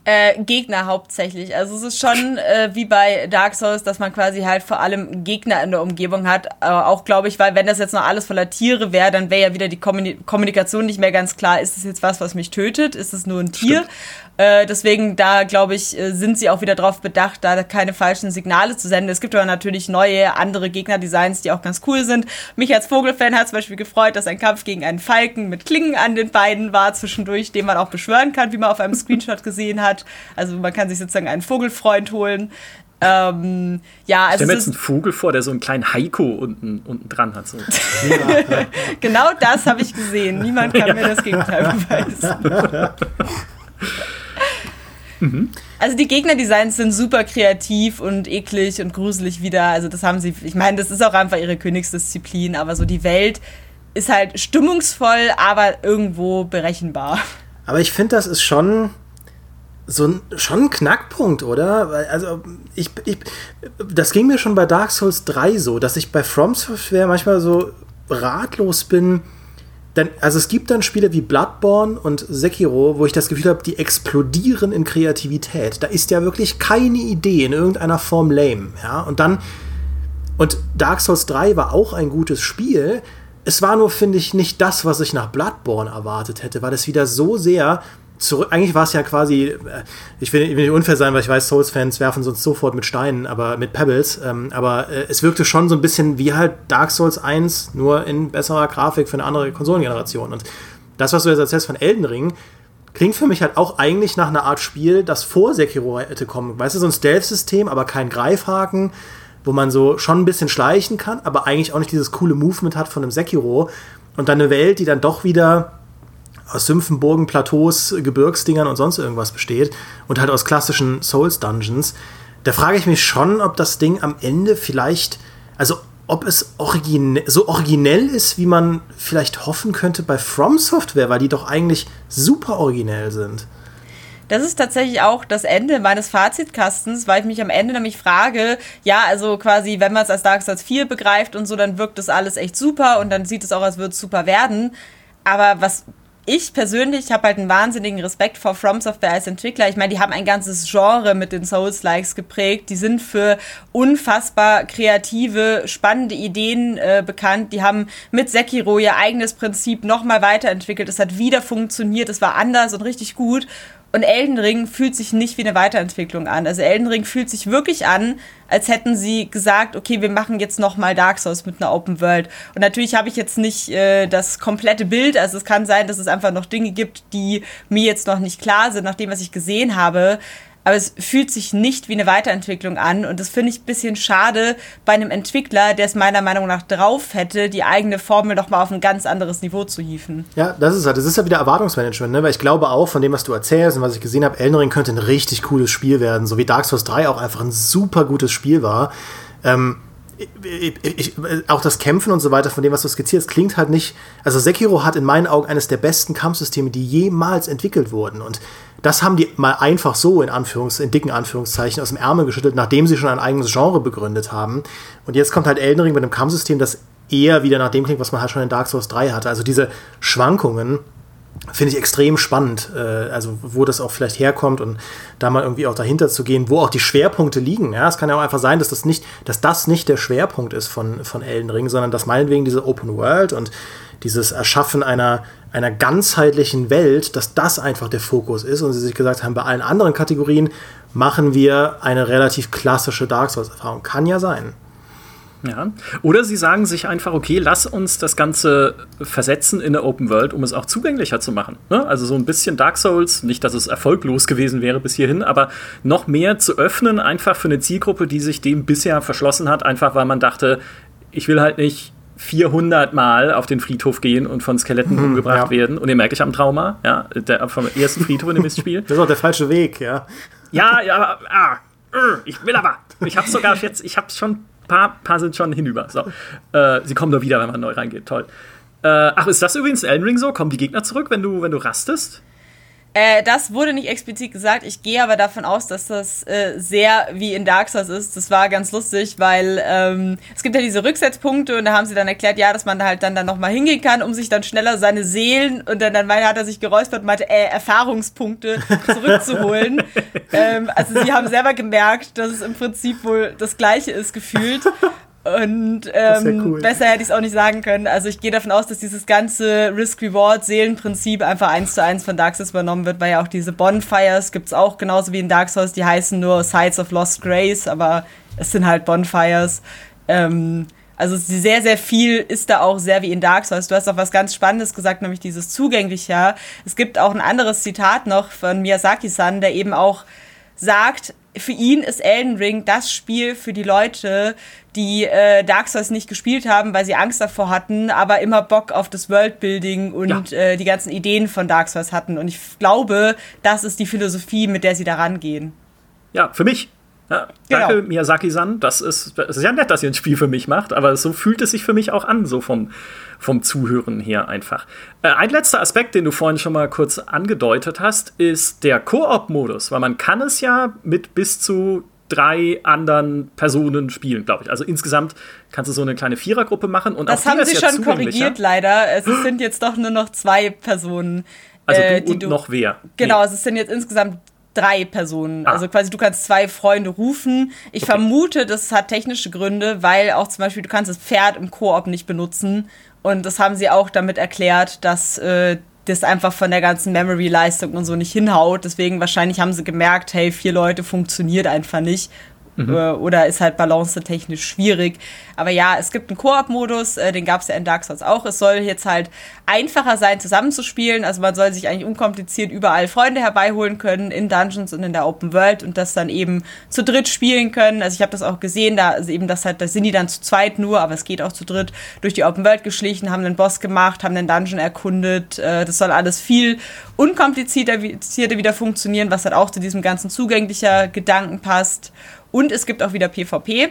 Äh, Gegner hauptsächlich. Also es ist schon äh, wie bei Dark Souls, dass man quasi halt vor allem Gegner in der Umgebung hat. Äh, auch glaube ich, weil wenn das jetzt noch alles voller Tiere wäre, dann wäre ja wieder die Kommunikation nicht mehr ganz klar. Ist es jetzt was, was mich tötet? Ist es nur ein Tier? Stimmt. Äh, deswegen, da glaube ich, äh, sind sie auch wieder darauf bedacht, da keine falschen Signale zu senden. Es gibt aber natürlich neue, andere Gegnerdesigns, die auch ganz cool sind. Mich als Vogelfan hat zum Beispiel gefreut, dass ein Kampf gegen einen Falken mit Klingen an den Beinen war zwischendurch, den man auch beschwören kann, wie man auf einem Screenshot gesehen hat. Also man kann sich sozusagen einen Vogelfreund holen. Ähm, ja, also Stell mir jetzt einen Vogel vor, der so einen kleinen Heiko unten, unten dran hat. So. genau das habe ich gesehen. Niemand kann ja. mir das Gegenteil beweisen. Mhm. Also die Gegnerdesigns sind super kreativ und eklig und gruselig wieder. Also das haben sie, ich meine, das ist auch einfach ihre Königsdisziplin, aber so die Welt ist halt stimmungsvoll, aber irgendwo berechenbar. Aber ich finde, das ist schon so ein, schon ein Knackpunkt, oder? Also ich, ich, das ging mir schon bei Dark Souls 3 so, dass ich bei From Software manchmal so ratlos bin, dann, also es gibt dann Spiele wie Bloodborne und Sekiro, wo ich das Gefühl habe, die explodieren in Kreativität. Da ist ja wirklich keine Idee in irgendeiner Form lame. Ja? Und dann, und Dark Souls 3 war auch ein gutes Spiel. Es war nur, finde ich, nicht das, was ich nach Bloodborne erwartet hätte, weil es wieder so sehr zurück. Eigentlich war es ja quasi, äh, ich will, ich will, nicht unfair sein, weil ich weiß, Souls-Fans werfen sonst sofort mit Steinen, aber mit Pebbles. Ähm, aber äh, es wirkte schon so ein bisschen wie halt Dark Souls 1, nur in besserer Grafik für eine andere Konsolengeneration. Und das, was du jetzt erzählst von Elden Ring, klingt für mich halt auch eigentlich nach einer Art Spiel, das vor Sekiro hätte kommen. Weißt du, so ein Stealth-System, aber kein Greifhaken, wo man so schon ein bisschen schleichen kann, aber eigentlich auch nicht dieses coole Movement hat von einem Sekiro. Und dann eine Welt, die dann doch wieder aus Sümpfen, Burgen, Plateaus, Gebirgsdingern und sonst irgendwas besteht und halt aus klassischen Souls-Dungeons, da frage ich mich schon, ob das Ding am Ende vielleicht, also ob es origine so originell ist, wie man vielleicht hoffen könnte bei From Software, weil die doch eigentlich super originell sind. Das ist tatsächlich auch das Ende meines Fazitkastens, weil ich mich am Ende nämlich frage, ja, also quasi, wenn man es als Dark Souls 4 begreift und so, dann wirkt das alles echt super und dann sieht es auch, als würde es super werden. Aber was ich persönlich habe halt einen wahnsinnigen Respekt vor From Software als Entwickler. Ich meine, die haben ein ganzes Genre mit den Souls-Likes geprägt. Die sind für unfassbar kreative, spannende Ideen äh, bekannt. Die haben mit Sekiro ihr eigenes Prinzip nochmal weiterentwickelt. Es hat wieder funktioniert. Es war anders und richtig gut. Und Elden Ring fühlt sich nicht wie eine Weiterentwicklung an. Also Elden Ring fühlt sich wirklich an, als hätten sie gesagt, okay, wir machen jetzt noch mal Dark Souls mit einer Open World. Und natürlich habe ich jetzt nicht äh, das komplette Bild. Also es kann sein, dass es einfach noch Dinge gibt, die mir jetzt noch nicht klar sind, nach dem, was ich gesehen habe aber es fühlt sich nicht wie eine Weiterentwicklung an und das finde ich ein bisschen schade bei einem Entwickler, der es meiner Meinung nach drauf hätte, die eigene Formel noch mal auf ein ganz anderes Niveau zu hieven. Ja, das ist halt, das ist ja wieder Erwartungsmanagement, ne? weil ich glaube auch von dem, was du erzählst und was ich gesehen habe, Elden Ring könnte ein richtig cooles Spiel werden, so wie Dark Souls 3 auch einfach ein super gutes Spiel war. Ähm, ich, ich, auch das Kämpfen und so weiter, von dem, was du skizzierst, klingt halt nicht. Also, Sekiro hat in meinen Augen eines der besten Kampfsysteme, die jemals entwickelt wurden. Und das haben die mal einfach so in, Anführungs-, in dicken Anführungszeichen aus dem Ärmel geschüttelt, nachdem sie schon ein eigenes Genre begründet haben. Und jetzt kommt halt Elden Ring mit einem Kampfsystem, das eher wieder nach dem klingt, was man halt schon in Dark Souls 3 hatte. Also diese Schwankungen finde ich extrem spannend, äh, also wo das auch vielleicht herkommt und da mal irgendwie auch dahinter zu gehen, wo auch die Schwerpunkte liegen. Ja, es kann ja auch einfach sein, dass das nicht, dass das nicht der Schwerpunkt ist von, von Elden Ring, sondern dass meinetwegen diese Open World und dieses Erschaffen einer, einer ganzheitlichen Welt, dass das einfach der Fokus ist und sie sich gesagt haben, bei allen anderen Kategorien machen wir eine relativ klassische Dark Souls-Erfahrung. Kann ja sein. Ja. Oder sie sagen sich einfach, okay, lass uns das Ganze versetzen in der Open World, um es auch zugänglicher zu machen. Ne? Also so ein bisschen Dark Souls, nicht, dass es erfolglos gewesen wäre bis hierhin, aber noch mehr zu öffnen, einfach für eine Zielgruppe, die sich dem bisher verschlossen hat, einfach weil man dachte, ich will halt nicht 400 Mal auf den Friedhof gehen und von Skeletten mhm, umgebracht ja. werden. Und ihr merke ich am Trauma, ja, der, vom ersten Friedhof in dem Mistspiel. Das ist auch der falsche Weg, ja. Ja, ja, ah, uh, ich will aber. Ich habe sogar jetzt, ich habe schon paar, paar sind schon hinüber. So. Äh, sie kommen nur wieder, wenn man neu reingeht. Toll. Äh, ach, ist das übrigens Elden Ring so? Kommen die Gegner zurück, wenn du, wenn du rastest? Äh, das wurde nicht explizit gesagt. Ich gehe aber davon aus, dass das äh, sehr wie in Dark Souls ist. Das war ganz lustig, weil ähm, es gibt ja diese Rücksetzpunkte und da haben sie dann erklärt, ja, dass man halt dann, dann nochmal hingehen kann, um sich dann schneller seine Seelen und dann, dann hat er sich geräuspert und meinte, äh, Erfahrungspunkte zurückzuholen. ähm, also sie haben selber gemerkt, dass es im Prinzip wohl das Gleiche ist gefühlt. Und ähm, cool. besser hätte ich es auch nicht sagen können. Also ich gehe davon aus, dass dieses ganze Risk-Reward-Seelenprinzip einfach eins zu eins von Dark Souls übernommen wird, weil ja auch diese Bonfires gibt es auch genauso wie in Dark Souls, die heißen nur Sides of Lost Grace, aber es sind halt Bonfires. Ähm, also sehr, sehr viel ist da auch sehr wie in Dark Souls. Du hast auch was ganz Spannendes gesagt, nämlich dieses zugänglicher. Es gibt auch ein anderes Zitat noch von Miyazaki-san, der eben auch sagt, für ihn ist Elden Ring das Spiel für die Leute, die äh, Dark Souls nicht gespielt haben, weil sie Angst davor hatten, aber immer Bock auf das Worldbuilding und ja. äh, die ganzen Ideen von Dark Souls hatten. Und ich glaube, das ist die Philosophie, mit der sie da rangehen. Ja, für mich. Ja, danke, genau. Miyazaki-san. Das ist, das ist ja nett, dass ihr ein Spiel für mich macht, aber so fühlt es sich für mich auch an, so vom, vom Zuhören her einfach. Äh, ein letzter Aspekt, den du vorhin schon mal kurz angedeutet hast, ist der Koop-Modus, weil man kann es ja mit bis zu drei anderen Personen spielen, glaube ich. Also insgesamt kannst du so eine kleine Vierergruppe machen. Und das haben sie schon korrigiert, leider. Es sind jetzt doch nur noch zwei Personen. Also du äh, und du, noch wer? Genau, nee. also es sind jetzt insgesamt drei Personen. Ah. Also quasi du kannst zwei Freunde rufen. Ich okay. vermute, das hat technische Gründe, weil auch zum Beispiel du kannst das Pferd im Koop nicht benutzen. Und das haben sie auch damit erklärt, dass äh, das einfach von der ganzen Memory-Leistung und so nicht hinhaut. Deswegen wahrscheinlich haben sie gemerkt, hey, vier Leute funktioniert einfach nicht. Mhm. Äh, oder ist halt balancetechnisch schwierig. Aber ja, es gibt einen Koop-Modus, äh, den gab es ja in Dark Souls auch. Es soll jetzt halt einfacher sein, zusammenzuspielen. Also man soll sich eigentlich unkompliziert überall Freunde herbeiholen können in Dungeons und in der Open World und das dann eben zu dritt spielen können. Also ich habe das auch gesehen, da also eben das halt, da sind die dann zu zweit nur, aber es geht auch zu dritt durch die Open World geschlichen, haben einen Boss gemacht, haben den Dungeon erkundet. Äh, das soll alles viel unkomplizierter wieder funktionieren, was halt auch zu diesem ganzen zugänglicher Gedanken passt. Und es gibt auch wieder PvP.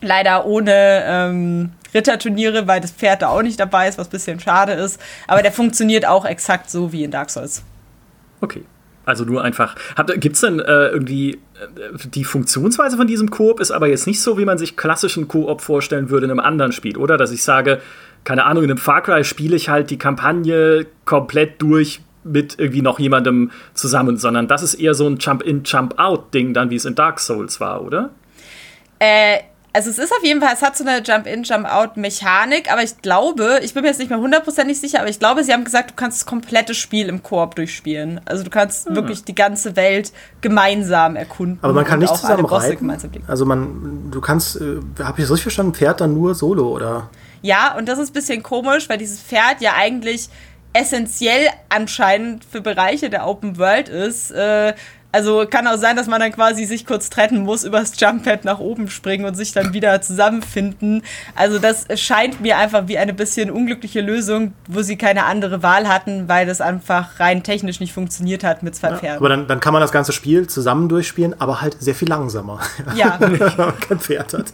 Leider ohne ähm, Ritterturniere, weil das Pferd da auch nicht dabei ist, was ein bisschen schade ist. Aber der funktioniert auch exakt so wie in Dark Souls. Okay. Also nur einfach. Gibt es denn äh, irgendwie äh, die Funktionsweise von diesem Koop ist aber jetzt nicht so, wie man sich klassischen Koop vorstellen würde in einem anderen Spiel, oder? Dass ich sage, keine Ahnung, in einem Far Cry spiele ich halt die Kampagne komplett durch mit irgendwie noch jemandem zusammen, sondern das ist eher so ein Jump-in, Jump-out-Ding dann, wie es in Dark Souls war, oder? Äh, also es ist auf jeden Fall, es hat so eine Jump-in, Jump-out-Mechanik, aber ich glaube, ich bin mir jetzt nicht mehr hundertprozentig sicher, aber ich glaube, sie haben gesagt, du kannst das komplette Spiel im Koop durchspielen. Also du kannst hm. wirklich die ganze Welt gemeinsam erkunden. Aber man kann nicht zusammen reiten. Also man, du kannst, äh, habe ich das richtig verstanden, Pferd dann nur solo, oder? Ja, und das ist ein bisschen komisch, weil dieses Pferd ja eigentlich essentiell anscheinend für Bereiche der Open World ist. Äh, also kann auch sein, dass man dann quasi sich kurz trennen muss, übers Jumppad nach oben springen und sich dann wieder zusammenfinden. Also das scheint mir einfach wie eine bisschen unglückliche Lösung, wo sie keine andere Wahl hatten, weil das einfach rein technisch nicht funktioniert hat mit zwei ja, Pferden. Aber dann, dann kann man das ganze Spiel zusammen durchspielen, aber halt sehr viel langsamer. Ja. Wenn man kein Pferd hat.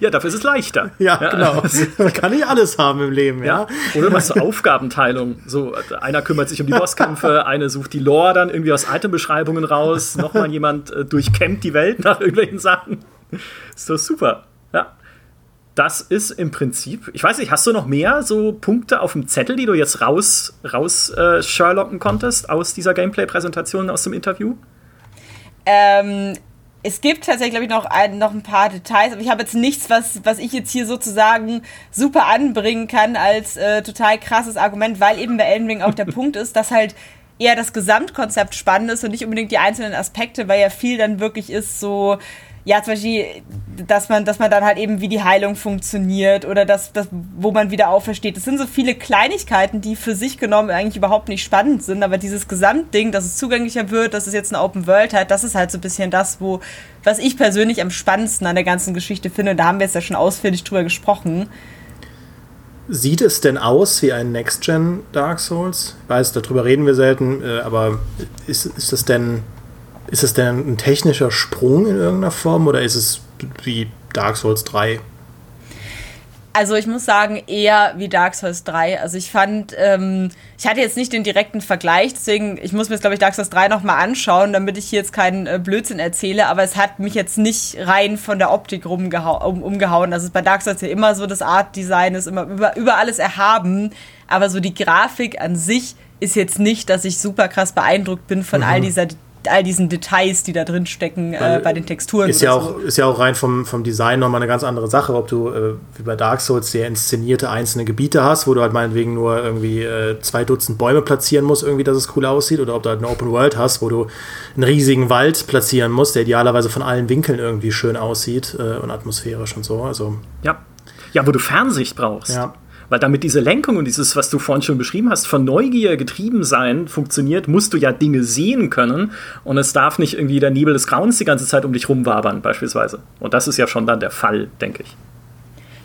Ja, dafür ist es leichter. Ja, ja. genau. Man kann nicht alles haben im Leben, ja. ja. Oder was zur Aufgabenteilung. So, einer kümmert sich um die Bosskämpfe, eine sucht die Lore dann irgendwie aus Itembeschreibungen raus raus, nochmal jemand äh, durchkämmt die Welt nach irgendwelchen Sachen. Ist doch super. Ja. Das ist im Prinzip, ich weiß nicht, hast du noch mehr so Punkte auf dem Zettel, die du jetzt raus, raus äh, Sherlocken konntest aus dieser Gameplay-Präsentation, aus dem Interview? Ähm, es gibt tatsächlich, glaube ich, noch ein, noch ein paar Details, aber ich habe jetzt nichts, was, was ich jetzt hier sozusagen super anbringen kann als äh, total krasses Argument, weil eben bei Elden Ring auch der Punkt ist, dass halt eher das Gesamtkonzept spannend ist und nicht unbedingt die einzelnen Aspekte, weil ja viel dann wirklich ist so, ja, zum Beispiel, dass man, dass man dann halt eben, wie die Heilung funktioniert oder das, das, wo man wieder aufersteht. Das sind so viele Kleinigkeiten, die für sich genommen eigentlich überhaupt nicht spannend sind, aber dieses Gesamtding, dass es zugänglicher wird, dass es jetzt eine Open World hat, das ist halt so ein bisschen das, wo, was ich persönlich am spannendsten an der ganzen Geschichte finde. Da haben wir jetzt ja schon ausführlich drüber gesprochen. Sieht es denn aus wie ein Next-Gen Dark Souls? Ich weiß, darüber reden wir selten, äh, aber ist, ist das denn ist es denn ein technischer Sprung in irgendeiner Form oder ist es wie Dark Souls 3? Also ich muss sagen, eher wie Dark Souls 3. Also ich fand, ähm, ich hatte jetzt nicht den direkten Vergleich, deswegen, ich muss mir jetzt, glaube ich, Dark Souls 3 nochmal anschauen, damit ich hier jetzt keinen äh, Blödsinn erzähle, aber es hat mich jetzt nicht rein von der Optik rumgehau um, umgehauen. Also bei Dark Souls ja immer so, das Art-Design ist immer über, über alles erhaben, aber so die Grafik an sich ist jetzt nicht, dass ich super krass beeindruckt bin von mhm. all dieser all diesen Details, die da drin stecken äh, bei den Texturen. Ist ja, auch, so. ist ja auch rein vom, vom Design nochmal eine ganz andere Sache, ob du äh, wie bei Dark Souls sehr inszenierte einzelne Gebiete hast, wo du halt meinetwegen nur irgendwie äh, zwei Dutzend Bäume platzieren musst, irgendwie, dass es cool aussieht, oder ob du halt eine Open World hast, wo du einen riesigen Wald platzieren musst, der idealerweise von allen Winkeln irgendwie schön aussieht äh, und atmosphärisch und so. Also. Ja. Ja, wo du Fernsicht brauchst. Ja. Weil damit diese Lenkung und dieses, was du vorhin schon beschrieben hast, von Neugier getrieben sein funktioniert, musst du ja Dinge sehen können und es darf nicht irgendwie der Nebel des Grauens die ganze Zeit um dich rumwabern, beispielsweise. Und das ist ja schon dann der Fall, denke ich.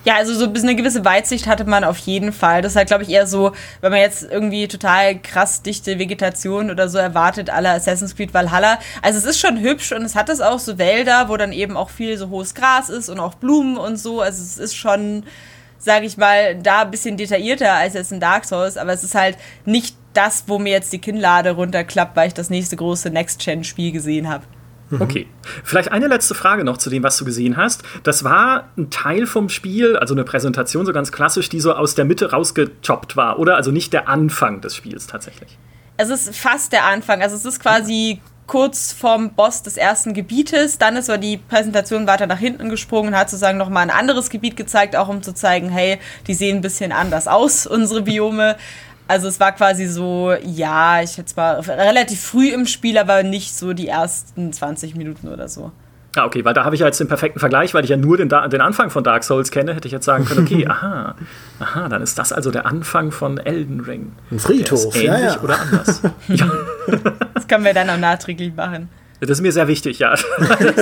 Ja, also so eine gewisse Weitsicht hatte man auf jeden Fall. Das ist halt, glaube ich, eher so, wenn man jetzt irgendwie total krass dichte Vegetation oder so erwartet, aller Assassin's Creed Valhalla. Also es ist schon hübsch und es hat es auch so Wälder, wo dann eben auch viel so hohes Gras ist und auch Blumen und so. Also es ist schon sage ich mal, da ein bisschen detaillierter als jetzt in Dark Souls, aber es ist halt nicht das, wo mir jetzt die Kinnlade runterklappt, weil ich das nächste große Next-Gen-Spiel gesehen habe. Mhm. Okay. Vielleicht eine letzte Frage noch zu dem, was du gesehen hast. Das war ein Teil vom Spiel, also eine Präsentation so ganz klassisch, die so aus der Mitte rausgechoppt war, oder? Also nicht der Anfang des Spiels tatsächlich. Es ist fast der Anfang. Also es ist quasi kurz vorm Boss des ersten Gebietes. Dann ist aber die Präsentation weiter nach hinten gesprungen und hat sozusagen nochmal ein anderes Gebiet gezeigt, auch um zu zeigen, hey, die sehen ein bisschen anders aus, unsere Biome. Also es war quasi so, ja, ich hätte zwar relativ früh im Spiel, aber nicht so die ersten 20 Minuten oder so. Ah, okay, weil da habe ich ja jetzt den perfekten Vergleich, weil ich ja nur den, den Anfang von Dark Souls kenne, hätte ich jetzt sagen können, okay, aha, aha, dann ist das also der Anfang von Elden Ring. Ein Friedhof, ähnlich ja, ja. oder anders. ja. Können wir dann auch nachträglich machen. Das ist mir sehr wichtig, ja. das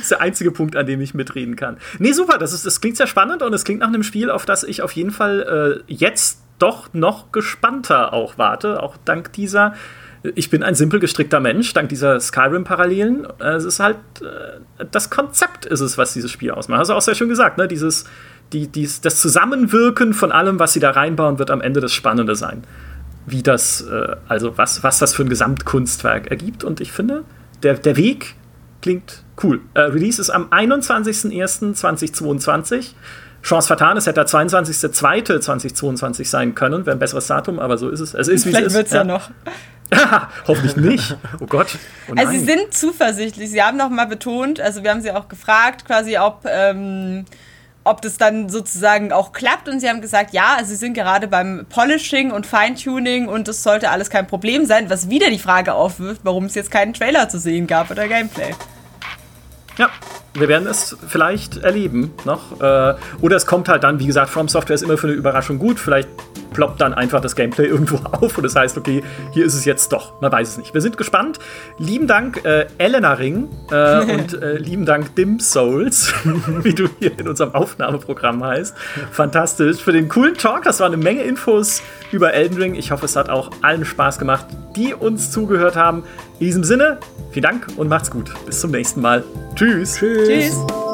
ist der einzige Punkt, an dem ich mitreden kann. Nee, super, das, ist, das klingt sehr spannend und es klingt nach einem Spiel, auf das ich auf jeden Fall äh, jetzt doch noch gespannter auch warte, auch dank dieser ich bin ein simpel gestrickter Mensch, dank dieser Skyrim-Parallelen. Es ist halt, äh, das Konzept ist es, was dieses Spiel ausmacht. Hast du auch sehr schön gesagt, ne? Dieses, die, dies, das Zusammenwirken von allem, was sie da reinbauen, wird am Ende das Spannende sein. Wie das, äh, also was, was das für ein Gesamtkunstwerk ergibt. Und ich finde, der, der Weg klingt cool. Äh, Release ist am 21.01.2022. Chance vertan, es hätte der 22.02.2022 sein können, wäre ein besseres Datum, aber so ist es. Es ist, wie Vielleicht es ist. wird es ja. noch. Hoffentlich nicht. Oh Gott. Oh Also sie sind zuversichtlich. Sie haben noch mal betont, also wir haben sie auch gefragt, quasi, ob, ähm, ob das dann sozusagen auch klappt. Und sie haben gesagt, ja, sie sind gerade beim Polishing und Feintuning und das sollte alles kein Problem sein, was wieder die Frage aufwirft, warum es jetzt keinen Trailer zu sehen gab oder Gameplay. Ja, wir werden es vielleicht erleben noch. Äh, oder es kommt halt dann, wie gesagt, From Software ist immer für eine Überraschung gut. Vielleicht ploppt dann einfach das Gameplay irgendwo auf und das heißt, okay, hier ist es jetzt doch. Man weiß es nicht. Wir sind gespannt. Lieben Dank, äh, Elena Ring äh, und äh, lieben Dank Dim Souls, wie du hier in unserem Aufnahmeprogramm heißt. Fantastisch. Für den coolen Talk. Das war eine Menge Infos über Elden Ring. Ich hoffe, es hat auch allen Spaß gemacht, die uns zugehört haben. In diesem Sinne, vielen Dank und macht's gut. Bis zum nächsten Mal. Tschüss. Tschüss. Tschüss.